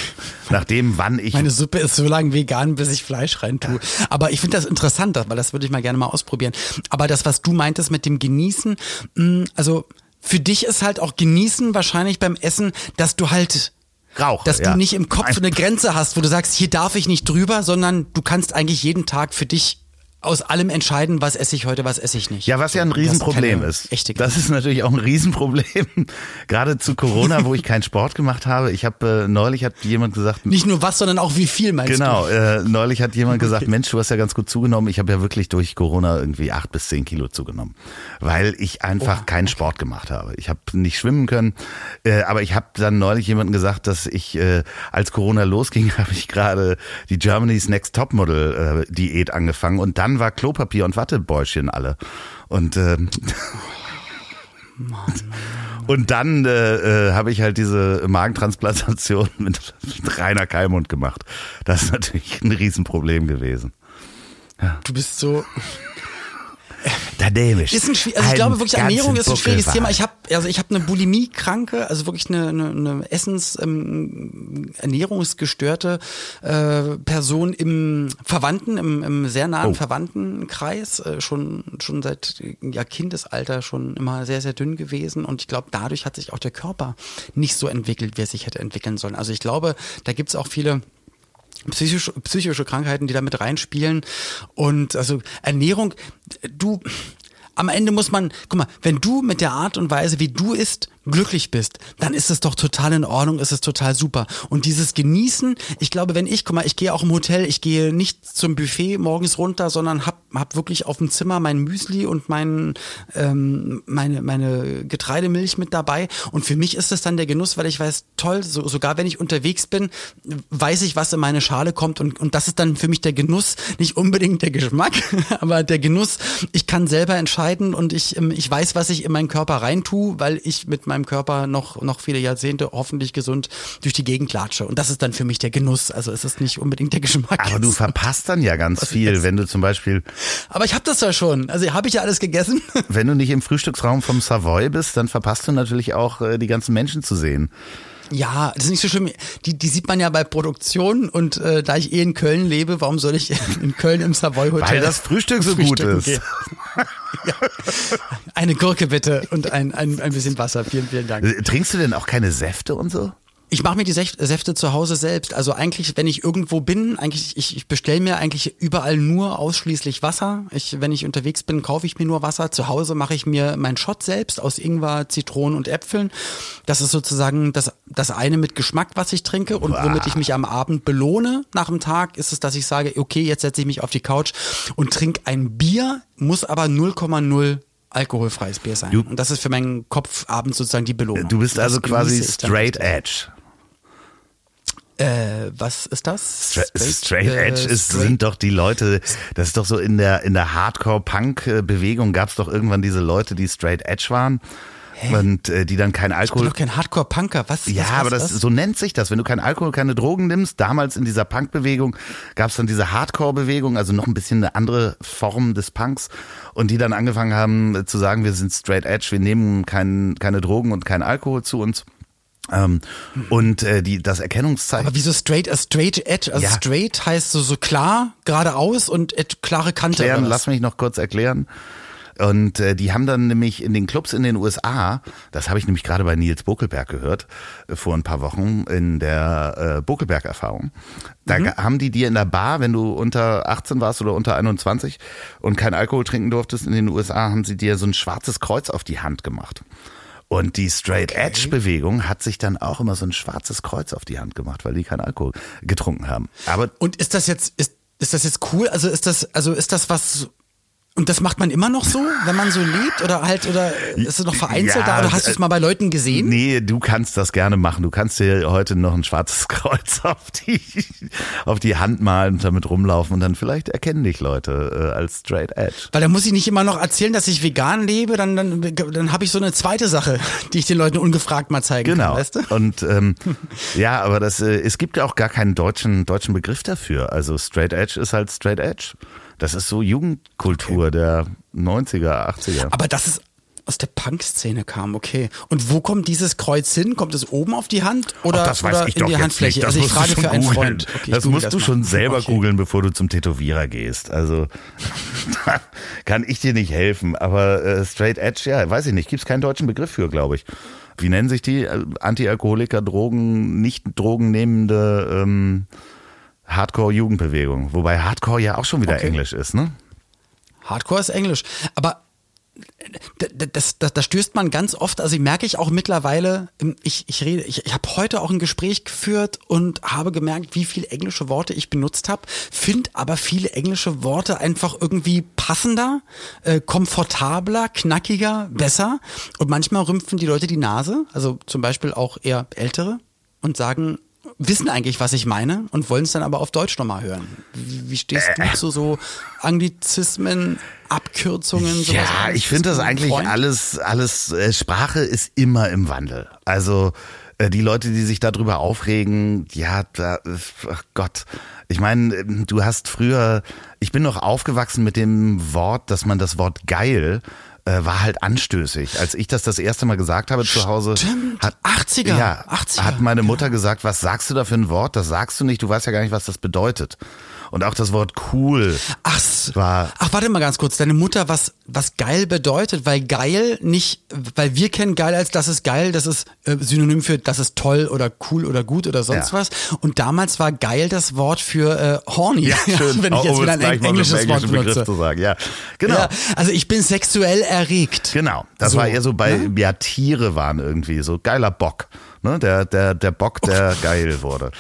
nachdem, wann ich. Meine Suppe ist so lange vegan, bis ich Fleisch rein tue. Aber ich finde das interessant, weil das würde ich mal gerne mal ausprobieren. Aber das, was du meintest mit dem Genießen, mm, also für dich ist halt auch Genießen wahrscheinlich beim Essen, dass du halt Rauch, dass ja. du nicht im Kopf so eine Grenze hast, wo du sagst, hier darf ich nicht drüber, sondern du kannst eigentlich jeden Tag für dich aus allem entscheiden, was esse ich heute, was esse ich nicht. Ja, was ja ein Riesenproblem das ist. Echte das ist natürlich auch ein Riesenproblem. Gerade zu Corona, wo ich keinen Sport gemacht habe. Ich habe äh, neulich hat jemand gesagt. Nicht nur was, sondern auch wie viel meinst genau, du? Genau. Äh, neulich hat jemand gesagt, okay. Mensch, du hast ja ganz gut zugenommen. Ich habe ja wirklich durch Corona irgendwie acht bis zehn Kilo zugenommen, weil ich einfach oh, keinen. Sport gemacht habe. Ich habe nicht schwimmen können, äh, aber ich habe dann neulich jemandem gesagt, dass ich äh, als Corona losging, habe ich gerade die Germany's Next Topmodel äh, Diät angefangen und dann dann war Klopapier und Wattebäuschen alle. Und ähm, Mann, und dann äh, äh, habe ich halt diese Magentransplantation mit, mit Rainer Keimund gemacht. Das ist natürlich ein Riesenproblem gewesen. Ja. Du bist so Akademisch. Ist ein, also ich glaube wirklich, Ernährung ist ein schwieriges Thema. Ich habe also ich habe eine Bulimie-Kranke, also wirklich eine, eine, eine Essens ähm, ernährungsgestörte äh, Person im Verwandten, im, im sehr nahen oh. Verwandtenkreis, äh, schon schon seit ja Kindesalter schon immer sehr sehr dünn gewesen und ich glaube, dadurch hat sich auch der Körper nicht so entwickelt, wie er sich hätte entwickeln sollen. Also ich glaube, da gibt's auch viele psychische, psychische Krankheiten, die da mit reinspielen. Und also Ernährung, du, am Ende muss man, guck mal, wenn du mit der Art und Weise, wie du isst, glücklich bist, dann ist es doch total in Ordnung, ist es total super. Und dieses Genießen, ich glaube, wenn ich, guck mal, ich gehe auch im Hotel, ich gehe nicht zum Buffet morgens runter, sondern hab, hab wirklich auf dem Zimmer mein Müsli und mein, ähm, meine, meine Getreidemilch mit dabei. Und für mich ist es dann der Genuss, weil ich weiß, toll, so, sogar wenn ich unterwegs bin, weiß ich, was in meine Schale kommt. Und, und das ist dann für mich der Genuss, nicht unbedingt der Geschmack, aber der Genuss, ich kann selber entscheiden und ich, ähm, ich weiß, was ich in meinen Körper reintue, weil ich mit meinem meinem Körper noch, noch viele Jahrzehnte hoffentlich gesund durch die Gegend klatsche. Und das ist dann für mich der Genuss. Also es ist nicht unbedingt der Geschmack. Aber du verpasst dann ja ganz viel, wenn du zum Beispiel. Aber ich habe das ja schon. Also habe ich ja alles gegessen. Wenn du nicht im Frühstücksraum vom Savoy bist, dann verpasst du natürlich auch äh, die ganzen Menschen zu sehen. Ja, das ist nicht so schlimm. Die, die sieht man ja bei Produktionen und äh, da ich eh in Köln lebe, warum soll ich in Köln im Savoy Hotel? Weil das Frühstück so gut ist. ja. Eine Gurke bitte und ein, ein, ein bisschen Wasser. Vielen, vielen Dank. Trinkst du denn auch keine Säfte und so? Ich mache mir die Säfte zu Hause selbst. Also eigentlich, wenn ich irgendwo bin, eigentlich ich, ich bestelle mir eigentlich überall nur ausschließlich Wasser. Ich, wenn ich unterwegs bin, kaufe ich mir nur Wasser. Zu Hause mache ich mir meinen Shot selbst aus Ingwer, Zitronen und Äpfeln. Das ist sozusagen das, das eine mit Geschmack, was ich trinke und womit ich mich am Abend belohne nach dem Tag, ist es, dass ich sage, okay, jetzt setze ich mich auf die Couch und trinke ein Bier, muss aber 0,0 alkoholfreies Bier sein. Du- und das ist für meinen Kopf abends sozusagen die Belohnung. Du bist also quasi straight edge. Äh, was ist das? Stra straight, äh, Edge ist, straight- sind doch die Leute, das ist doch so in der, in der Hardcore-Punk-Bewegung gab es doch irgendwann diese Leute, die straight edge waren und äh, die dann kein Ich bin Alkohol. doch kein Hardcore-Punker. Was? Ja, was, was, aber das, was? so nennt sich das. Wenn du kein Alkohol, keine Drogen nimmst, damals in dieser Punk-Bewegung gab es dann diese Hardcore-Bewegung, also noch ein bisschen eine andere Form des Punks und die dann angefangen haben äh, zu sagen, wir sind straight edge, wir nehmen kein, keine Drogen und kein Alkohol zu uns. Ähm, und äh, die, das Erkennungszeichen. Aber wieso straight, a straight edge? Also Ja. straight heißt so, so klar, geradeaus und ed, klare Kante. was? lass mich noch kurz erklären. Und äh, die haben dann nämlich in den Clubs in den USA, das habe ich nämlich gerade bei Nils Bokelberg gehört, äh, vor ein paar Wochen in der äh, Bokelberg-Erfahrung. Da Mhm. haben die dir in der Bar, wenn du unter 18 warst oder unter 21 und kein Alkohol trinken durftest in den USA, haben sie dir so ein schwarzes Kreuz auf die Hand gemacht. Und die Straight Edge Bewegung hat sich dann auch immer so ein schwarzes Kreuz auf die Hand gemacht, weil die keinen Alkohol getrunken haben. Aber Und ist das jetzt, ist, ist das jetzt cool? Also ist das, also ist das was, und das macht man immer noch so, wenn man so lebt? Oder halt, oder ist es noch vereinzelt Ja, da? Oder hast du es mal bei Leuten gesehen? Nee, du kannst das gerne machen. Du kannst dir heute noch ein schwarzes Kreuz auf die, auf die Hand malen und damit rumlaufen und dann vielleicht erkennen dich Leute äh, als Straight Edge. Weil da muss ich nicht immer noch erzählen, dass ich vegan lebe, dann, dann, dann habe ich so eine zweite Sache, die ich den Leuten ungefragt mal zeigen Genau. kann, weißt du? Und ähm, ja, aber das, äh, es gibt ja auch gar keinen deutschen, deutschen Begriff dafür. Also Straight Edge ist halt Straight Edge. Das ist so Jugendkultur der 90er, 80er. Aber dass es aus der Punk-Szene kam, okay. Und wo kommt dieses Kreuz hin? Kommt es oben auf die Hand oder, Ach, das weiß oder ich in doch die Handfläche? nicht. Das also ich frage für einen. Freund. Okay, das musst du mal. schon selber Okay. googeln, bevor du zum Tätowierer gehst. Also da kann ich dir nicht helfen. Aber äh, Straight Edge, ja, weiß ich nicht. Gibt es keinen deutschen Begriff für, glaube ich. Wie nennen sich die? Äh, Anti-Alkoholiker, Drogen, nicht drogennehmende ähm, Hardcore-Jugendbewegung. Wobei Hardcore ja auch schon wieder Okay. Englisch ist, ne? Hardcore ist Englisch. Aber das, das, das stößt man ganz oft, also merke ich auch mittlerweile, ähm, ich, ich rede, ich, ich habe heute auch ein Gespräch geführt und habe gemerkt, wie viele englische Worte ich benutzt habe, finde aber viele englische Worte einfach irgendwie passender, äh, komfortabler, knackiger, besser und manchmal rümpfen die Leute die Nase, also zum Beispiel auch eher ältere und sagen, wissen eigentlich, was ich meine und wollen es dann aber auf Deutsch nochmal hören. Wie, stehst Äh. du zu so Anglizismen, Abkürzungen, sowas? Ja, ich finde das eigentlich Freund? alles, alles, äh, Sprache ist immer im Wandel. Also äh, die Leute, die sich darüber aufregen, ja, da, äh, ach Gott. Ich meine, ähm, du hast früher, ich bin noch aufgewachsen mit dem Wort, dass man das Wort geil äh, war halt anstößig. Als ich das das erste Mal gesagt habe zu Hause, Stimmt, hat 80er, ja, 80er, hat meine Mutter gesagt, was sagst du da für ein Wort? Das sagst du nicht, du weißt ja gar nicht, was das bedeutet. Und auch das Wort cool Ach, war ach, warte mal ganz kurz. Deine Mutter, was, was geil bedeutet, weil geil nicht, weil wir kennen geil als das ist geil, das ist äh, Synonym für das ist toll oder cool oder gut oder sonst Ja. was. Und damals war geil das Wort für äh, horny. ja schön, wenn ich jetzt um wieder ein mit englisches Wort englischen Begriff benutze. zu sagen. Ja, genau. Ja, also ich bin sexuell erregt. Genau, das So, war eher so bei, ne? ja, Tiere waren irgendwie so geiler Bock, ne? Der, der, der Bock, der geil wurde.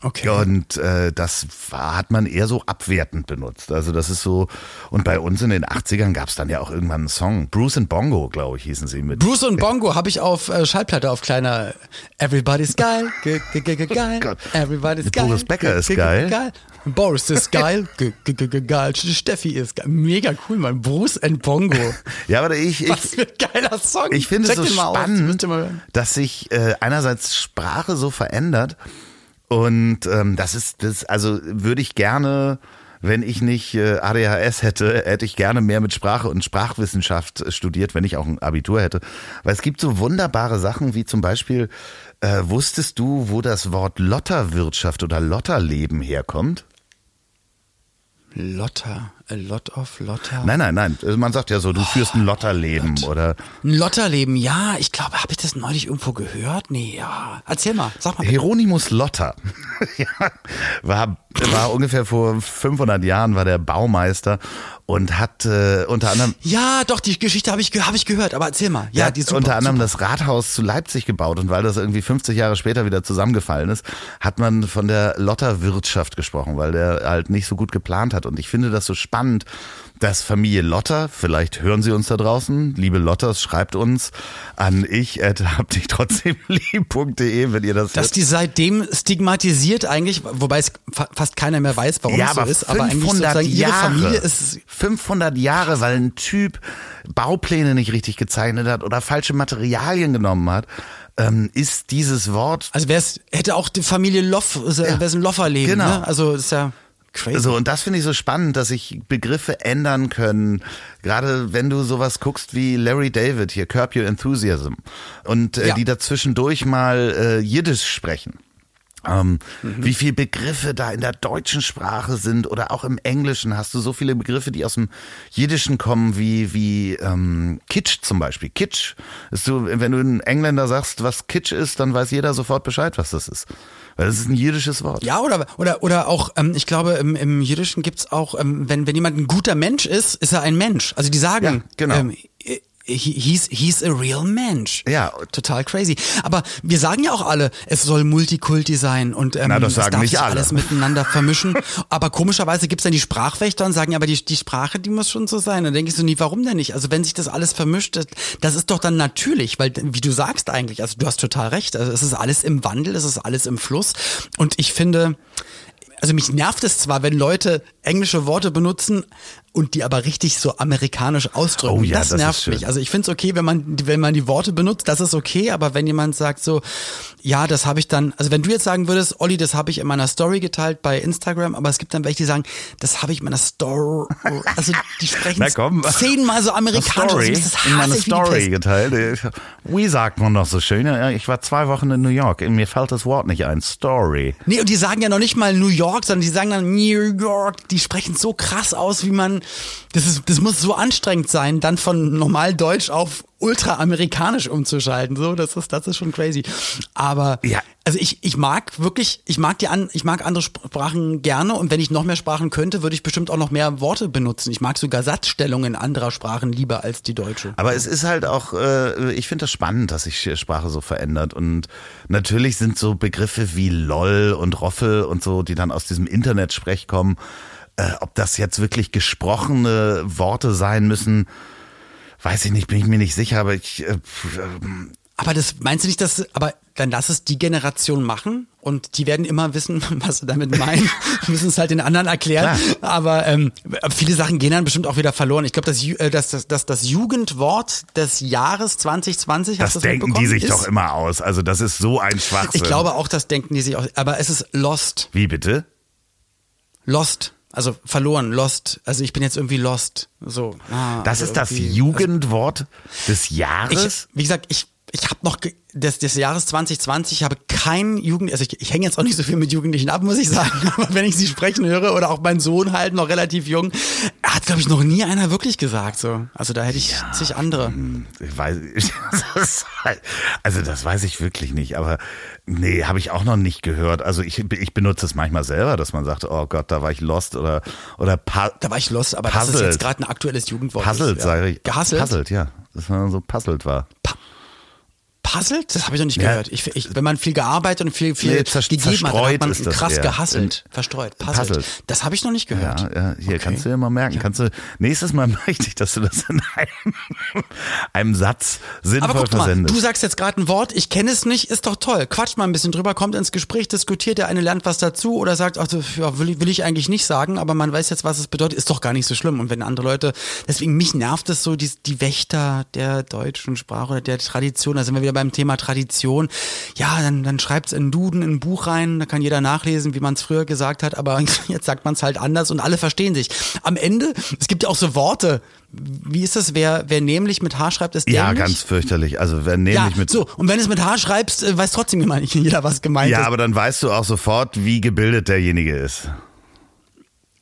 Okay. Und äh, das war, hat man eher so abwertend benutzt. Also das ist so, und bei uns in den 80ern gab es dann ja auch irgendwann einen Song. Bruce and Bongo, glaube ich, hießen sie mit. Bruce und Bongo habe ich auf äh, Schallplatte auf kleiner Everybody's geil, ge, ge, ge, ge, geil. Everybody's geil. Boris Becker ist ge, ge, geil. geil. Boris ist geil. ge, ge, ge, ge, geil. Steffi ist geil. Mega cool, Mann. Bruce and Bongo. Ja, aber ich, ich, Was für ein geiler Song. Ich finde es so spannend, dass sich äh, einerseits Sprache so verändert und ähm, das ist das also würde ich gerne wenn ich nicht äh, ADHS hätte, hätte ich gerne mehr mit Sprache und Sprachwissenschaft äh, studiert, wenn ich auch ein Abitur hätte. Weil es gibt so wunderbare Sachen wie zum Beispiel, äh, wusstest du, wo das Wort Lotterwirtschaft oder Lotterleben herkommt? Lotter, a lot of Lotter. Nein, nein, nein. Also Man sagt ja so, du führst ein Lotterleben oder Ein Lotterleben, ja, ich glaube, habe ich das neulich irgendwo gehört? Nee, ja. Erzähl mal, sag mal. bitte. Hieronymus Lotter. ja, war, war ungefähr vor 500 Jahren war der Baumeister und hat äh, unter anderem Ja, doch, die Geschichte habe ich, hab ich gehört, aber erzähl mal. Ja, Ja, die super, unter anderem super. das Rathaus zu Leipzig gebaut und weil das irgendwie 50 Jahre später wieder zusammengefallen ist, hat man von der Lotterwirtschaft gesprochen, weil der halt nicht so gut geplant hat. Und ich finde das so spannend, dass Familie Lotter, vielleicht hören Sie uns da draußen, liebe Lotters, schreibt uns an ich habt dich trotzdem lieb.de, wenn ihr das Dass hört. die seitdem stigmatisiert eigentlich, wobei es fa fast keiner mehr weiß, warum ja, es so aber ist, aber eigentlich 500 sozusagen ihre Jahre, Familie ist 500 Jahre, weil ein Typ Baupläne nicht richtig gezeichnet hat oder falsche Materialien genommen hat, ähm, ist dieses Wort Also wär's, hätte auch die Familie Loff, äh, wäre es ein Lofferleben, Genau. ne? Also ist ja crazy. So, und das finde ich so spannend, dass sich Begriffe ändern können. Gerade wenn du sowas guckst wie Larry David, hier Curb Your Enthusiasm, und äh, Ja. die dazwischendurch mal äh, Jiddisch sprechen. Ähm, Wie viele Begriffe da in der deutschen Sprache sind oder auch im Englischen hast du so viele Begriffe, die aus dem Jiddischen kommen, wie, wie ähm, Kitsch zum Beispiel. Kitsch. Ist so, wenn du einen Engländer sagst, was Kitsch ist, dann weiß jeder sofort Bescheid, was das ist. Weil das ist ein jiddisches Wort. Ja, oder, oder, oder auch, ähm, ich glaube, im, im Jiddischen gibt's auch, ähm, wenn, wenn jemand ein guter Mensch ist, ist er ein Mensch. Also die sagen, Ja, genau. ähm, he's, he's a real Mensch. Ja. Total crazy. Aber wir sagen ja auch alle, es soll Multikulti sein und ähm, Na, das es sagen darf nicht sich alle. alles miteinander vermischen. aber komischerweise gibt's dann die Sprachwächter und sagen, ja, aber die, die Sprache, die muss schon so sein. Dann denke ich so, nie, warum denn nicht? Also wenn sich das alles vermischt, das, das ist doch dann natürlich, weil wie du sagst eigentlich, also du hast total recht, also es ist alles im Wandel, es ist alles im Fluss und ich finde, also mich nervt es zwar, wenn Leute englische Worte benutzen und die aber richtig so amerikanisch ausdrücken. Oh ja, das, das nervt mich. Also ich finde es okay, wenn man, wenn man die Worte benutzt, das ist okay, aber wenn jemand sagt so, ja, das habe ich dann, also wenn du jetzt sagen würdest, Olli, das habe ich in meiner Story geteilt bei Instagram, aber es gibt dann welche, die sagen, das habe ich in meiner Story, also die sprechen zehnmal so amerikanisch. Story, also das in meine hasse ich wie die Story geteilt. Wie sagt man noch so schön? Ich war zwei Wochen in New York. Mir fällt das Wort nicht ein. Story. Nee, und die sagen ja noch nicht mal New York, sondern die sagen dann New York. Die sprechen so krass aus, wie man. Das, ist, das muss so anstrengend sein, dann von normal Deutsch auf ultra-amerikanisch umzuschalten. So, das ist, das ist schon crazy. Aber Ja. also ich, ich mag wirklich, ich mag die an, ich mag andere Sprachen gerne und wenn ich noch mehr Sprachen könnte, würde ich bestimmt auch noch mehr Worte benutzen. Ich mag sogar Satzstellungen anderer Sprachen lieber als die deutsche. Aber es ist halt auch, äh, ich finde das spannend, dass sich Sprache so verändert. Und natürlich sind so Begriffe wie LOL und Roffel und so, die dann aus diesem Internetsprech kommen, äh, ob das jetzt wirklich gesprochene Worte sein müssen, weiß ich nicht, bin ich mir nicht sicher, aber ich, äh, ähm, Aber das meinst du nicht, dass, aber dann lass es die Generation machen und die werden immer wissen, was sie damit meinen, müssen es halt den anderen erklären. Aber ähm, viele Sachen gehen dann bestimmt auch wieder verloren. Ich glaube, das, äh, das, das, das, das Jugendwort des Jahres 2020, hast das du denken die sich ist, doch immer aus. Also das ist so ein Schwachsinn. Ich glaube auch, das denken die sich auch. Aber es ist lost. Wie bitte? Lost. Also verloren, lost. Also ich bin jetzt irgendwie lost. So. Ah, Das also ist das irgendwie- Jugendwort des Jahres? Ich, wie gesagt, ich, ich habe noch des, des Jahres 2020, ich habe kein Jugend, also ich, ich hänge jetzt auch nicht so viel mit Jugendlichen ab, muss ich sagen, aber wenn ich sie sprechen höre oder auch mein Sohn halt noch relativ jung, hat glaube ich noch nie einer wirklich gesagt so. Also da hätte ich zig andere. Ich weiß, das, also das weiß ich wirklich nicht, aber nee, habe ich auch noch nicht gehört. Also ich, ich benutze es manchmal selber, dass man sagt, oh Gott, da war ich lost oder oder pa Da war ich los, aber das ist Puzzled. jetzt gerade ein aktuelles Jugendwort. puzzled, ist, sage ich. Gehasselt? Puzzled, ja. Dass man so puzzled war. Puzzled? Das habe ich noch nicht Ja. gehört. Ich, ich, wenn man viel gearbeitet und viel, viel Nee, gegeben hat, hat man ist das krass eher. gehasselt. Verstreut. Puzzled. Das habe ich noch nicht gehört. Ja, ja hier Okay. kannst du dir mal merken. Kannst du nächstes Mal möchte ich, dass du das in einem, einem Satz sinnvoll Aber guck mal, versendest. du sagst jetzt gerade ein Wort, ich kenne es nicht, ist doch toll. Quatscht mal ein bisschen drüber, kommt ins Gespräch, diskutiert, der eine lernt was dazu oder sagt, ach, ja, will, ich- will ich eigentlich nicht sagen, aber man weiß jetzt, was es bedeutet, ist doch gar nicht so schlimm. Und wenn andere Leute, deswegen mich nervt es so, die, die Wächter der deutschen Sprache oder der Tradition, da sind wir wieder beim Thema Tradition. Ja, dann, dann schreibt's in Duden, in ein Buch rein, da kann jeder nachlesen, wie man es früher gesagt hat, aber jetzt sagt man es halt anders und alle verstehen sich. Am Ende, es gibt ja auch so Worte. Wie ist das, wer, wer nämlich mit H schreibt, ist dämlich? Ja, ganz fürchterlich. Also wer nämlich ja, mit so, und wenn du es mit H schreibst, äh, weiß trotzdem nicht jeder, was gemeint Ja, ist. aber dann weißt du auch sofort, wie gebildet derjenige ist.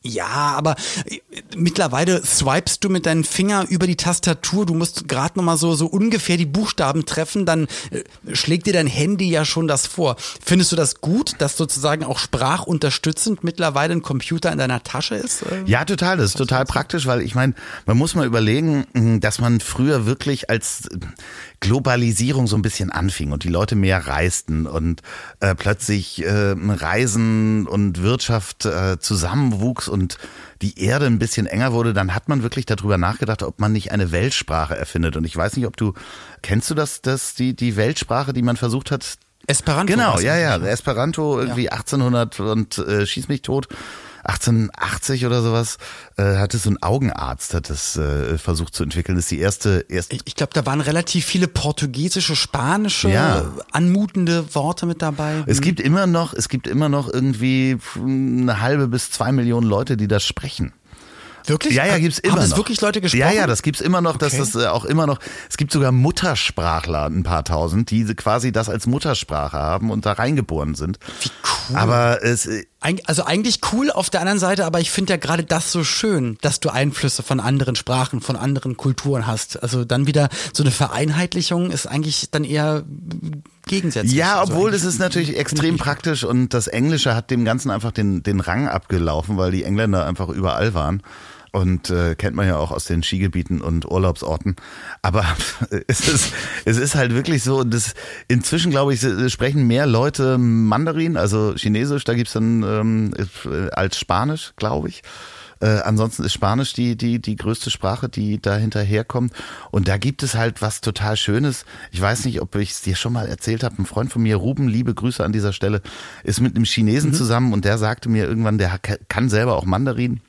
Ja, aber äh, mittlerweile swipest du mit deinem Finger über die Tastatur. Du musst gerade noch mal so so ungefähr die Buchstaben treffen, dann äh, schlägt dir dein Handy ja schon das vor. Findest du das gut, dass sozusagen auch sprachunterstützend mittlerweile ein Computer in deiner Tasche ist? Äh, Ja, total. Das ist total praktisch, weil ich meine, man muss mal überlegen, mh, dass man früher wirklich als Globalisierung so ein bisschen anfing und die Leute mehr reisten und äh, plötzlich äh, Reisen und Wirtschaft äh, zusammenwuchs und die Erde ein bisschen enger wurde, dann hat man wirklich darüber nachgedacht, ob man nicht eine Weltsprache erfindet. Und ich weiß nicht, ob du, kennst du das, das die, die Weltsprache, die man versucht hat Esperanto. Genau, ja, ja. nicht. Esperanto irgendwie 1800 und äh, schieß mich tot. 1880 oder sowas äh, hat es so ein Augenarzt hat es äh, versucht zu entwickeln. Das ist die erste erste Ich, glaube, da waren relativ viele portugiesische, spanische, Ja. anmutende Worte mit dabei. es gibt immer noch, es gibt immer noch irgendwie eine halbe bis zwei Millionen Leute, die das sprechen. wirklich? Ja, ja, gibt's immer Haben noch. es wirklich Leute gesprochen? Ja, ja, das gibt's immer noch, dass Okay. das äh, auch immer noch, es gibt sogar Muttersprachler, ein paar tausend, die quasi das als Muttersprache haben und da reingeboren sind. Wie cool. Aber es, äh, Also eigentlich cool auf der anderen Seite, aber ich finde ja gerade das so schön, dass du Einflüsse von anderen Sprachen, von anderen Kulturen hast. Also dann wieder so eine Vereinheitlichung ist eigentlich dann eher gegensätzlich. Ja, Also obwohl eigentlich- es ist natürlich extrem praktisch und das Englische hat dem Ganzen einfach den, den Rang abgelaufen, weil die Engländer einfach überall waren. Und äh, kennt man ja auch aus den Skigebieten und Urlaubsorten. Aber es ist, es ist halt wirklich so, und das, inzwischen glaube ich, sprechen mehr Leute Mandarin, also Chinesisch, da gibt's dann ähm, äh, als Spanisch, glaube ich. Äh, ansonsten ist Spanisch die, die, die größte Sprache, die da hinterherkommt. Und da gibt es halt was total Schönes. Ich weiß nicht, ob ich es dir schon mal erzählt habe. Ein Freund von mir, Ruben, liebe Grüße an dieser Stelle, ist mit einem Chinesen zusammen und der sagte mir irgendwann, der kann selber auch Mandarin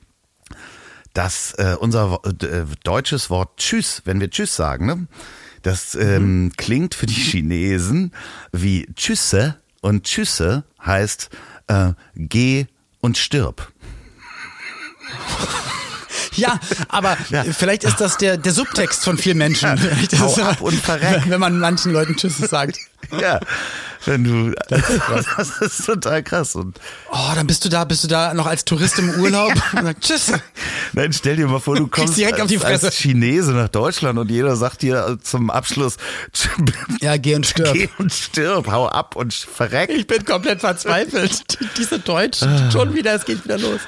dass äh, unser Wo- äh, deutsches Wort Tschüss, wenn wir Tschüss sagen, ne, das ähm, klingt für die Chinesen wie Tschüsse und Tschüsse heißt äh, geh und stirb. Ja, aber vielleicht ist das der, der Subtext von vielen Menschen. Ist hau ab und verreck. Wenn man manchen Leuten Tschüss sagt. Ja, wenn du das ist, total krass und Oh, dann bist du da, bist du da noch als Tourist im Urlaub und sagst Tschüss. Nein, stell dir mal vor, du kommst direkt auf die Fresse. als Chinese nach Deutschland und jeder sagt dir zum Abschluss Ja, geh und stirb. geh und stirb, hau ab und verreck. Ich bin komplett verzweifelt. Diese Deutsch, schon wieder, es geht wieder los.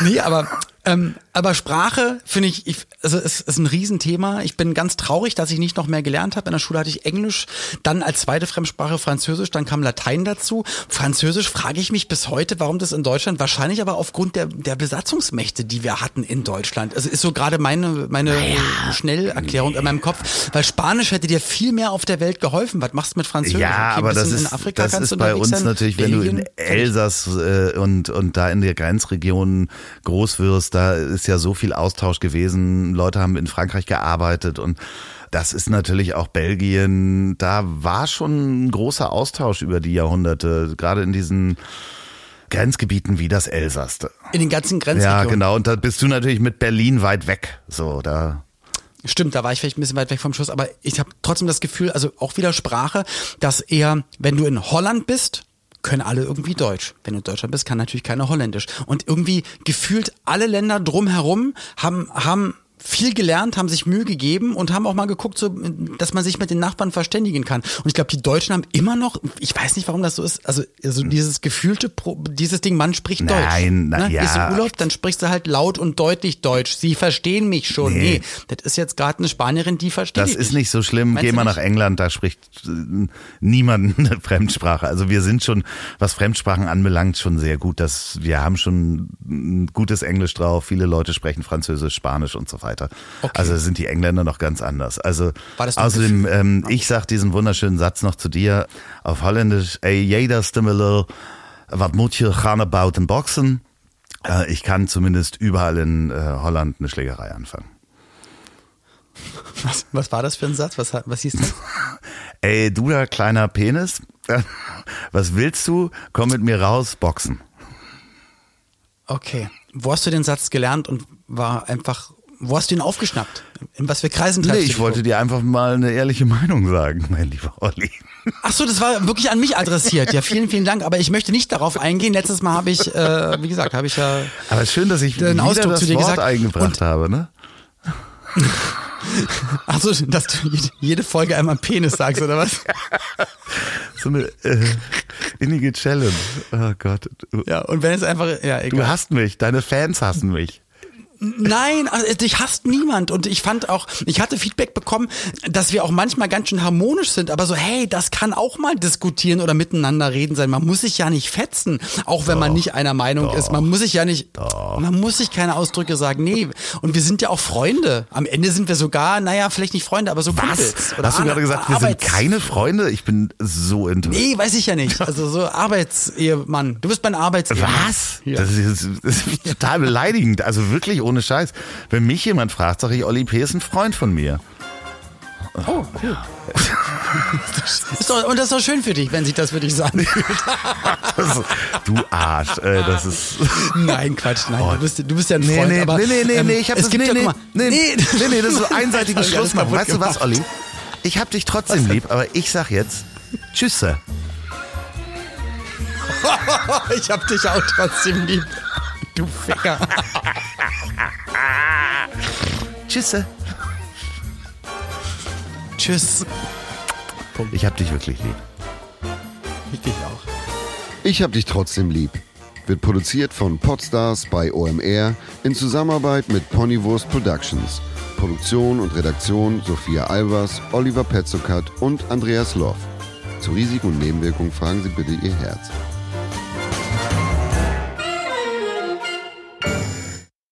Nee, aber, ähm, aber Sprache finde ich, ich, also es ist ein Riesenthema. Ich bin ganz traurig, dass ich nicht noch mehr gelernt habe. In der Schule hatte ich Englisch, dann als zweite Fremdsprache Französisch, dann kam Latein dazu. Französisch frage ich mich bis heute, warum das in Deutschland, wahrscheinlich aber aufgrund der, der Besatzungsmächte, die wir hatten in Deutschland. Also ist so gerade meine, meine Schnellerklärung in meinem Kopf, weil Spanisch hätte dir viel mehr auf der Welt geholfen. Was machst du mit Französisch? Ja, Okay, aber das ist, in Afrika das ist bei uns sein. natürlich, wenn du in Belgien, Elsass äh, und, und da in der Grenzregion groß wirst, da ist ja so viel Austausch gewesen. Leute haben in Frankreich gearbeitet und das ist natürlich auch Belgien. Da war schon ein großer Austausch über die Jahrhunderte, gerade in diesen Grenzgebieten wie das Elsass. in den ganzen Ja, Grenzregionen. genau. Und da bist du natürlich mit Berlin weit weg. So, da. Stimmt, da war ich vielleicht ein bisschen weit weg vom Schuss, aber ich habe trotzdem das Gefühl, also auch wieder Sprache, dass eher, wenn du in Holland bist, können alle irgendwie Deutsch. Wenn du in Deutschland bist, kann natürlich keiner Holländisch. Und irgendwie gefühlt alle Länder drumherum haben, haben viel gelernt, haben sich Mühe gegeben und haben auch mal geguckt, so, dass man sich mit den Nachbarn verständigen kann. Und ich glaube, die Deutschen haben immer noch, ich weiß nicht, warum das so ist, also, also dieses gefühlte, Pro, dieses Ding, man spricht Nein, Deutsch. na, ne? ja. Gehst Urlaub, dann sprichst du halt laut und deutlich Deutsch. Sie verstehen mich schon. Nee. Nee, das ist jetzt gerade eine Spanierin, die versteht Das ist nicht so schlimm. Meinst Geh mal nach England, da spricht äh, niemand eine Fremdsprache. Also wir sind schon, was Fremdsprachen anbelangt, schon sehr gut. Das, wir haben schon ein gutes Englisch drauf. Viele Leute sprechen Französisch, Spanisch und so weiter. Okay. Also sind die Engländer noch ganz anders. Also außerdem, ähm, ich sag diesen wunderschönen Satz noch zu dir auf Holländisch. Ey, jeder stimmele, wat moet je gaan about en boxen? Äh, ich kann zumindest überall in äh, Holland eine Schlägerei anfangen. Was, was war das für ein Satz? Was, was hieß das? ey, du da kleiner Penis, was willst du? Komm mit mir raus, boxen. Okay. Wo hast du den Satz gelernt und war einfach, wo hast du ihn aufgeschnappt? In was für Kreisen Nee, treibst du ich wollte dir einfach mal eine ehrliche Meinung sagen, mein lieber Olli. Ach so, das war wirklich an mich adressiert. Ja, vielen, vielen Dank. Aber ich möchte nicht darauf eingehen. Letztes Mal habe ich, äh, wie gesagt, habe ich ja Aber schön, dass ich Den wieder Ausdruck das zu dir Wort gesagt. eingebracht Und- habe, ne? Achso, dass du jede- Folge einmal Penis sagst, oder was? So eine äh, innige Challenge. Oh Gott. Du, Ja, und wenn es einfach, ja, du egal. hasst mich, deine Fans hassen mich. Nein, also dich hasst niemand. Und ich fand auch, ich hatte Feedback bekommen, dass wir auch manchmal ganz schön harmonisch sind, aber so, hey, das kann auch mal diskutieren oder miteinander reden sein. Man muss sich ja nicht fetzen, auch wenn man nicht einer Meinung ist. Man muss sich ja nicht, man muss sich keine Ausdrücke sagen. Nee, und wir sind ja auch Freunde. Am Ende sind wir sogar, naja, vielleicht nicht Freunde, aber so Kumpels. Was? Oder Hast du gerade gesagt, wir sind keine Freunde? Ich bin so enttäuscht. Nee, weiß ich ja nicht. Also so Arbeitsehemann. Du bist mein Arbeitsehemann. Was? Ja. Das, ist, das ist total beleidigend. Also wirklich ohne Scheiß. Wenn mich jemand fragt, sage ich, Olli P. ist ein Freund von mir. Oh, cool. ist doch, und das ist doch schön für dich, wenn sich das für dich so anfühlt. Das, du Arsch. Äh, das ist. Nein, Quatsch, nein. Du bist, du bist ja ein Nee, Freund. nee, aber, nee, nee, nee, ähm, nee, ich hab es das, gibt nee, ja, nee, nee, nee, nee, nee, das ist so ich Schluss Weißt du was, Olli? Ich hab dich trotzdem lieb, aber ich sag jetzt Tschüsse. Ich hab dich auch trotzdem lieb. Du Ficker. Tschüsse. Tschüss. Ich hab dich wirklich lieb. Ich dich auch. Ich hab dich trotzdem lieb. Wird produziert von Podstars bei OMR in Zusammenarbeit mit Ponywurst Productions. Produktion und Redaktion Sophia Albers, Oliver Petzokat und Andreas Loff. Zu Risiken und Nebenwirkungen fragen Sie bitte Ihr Herz.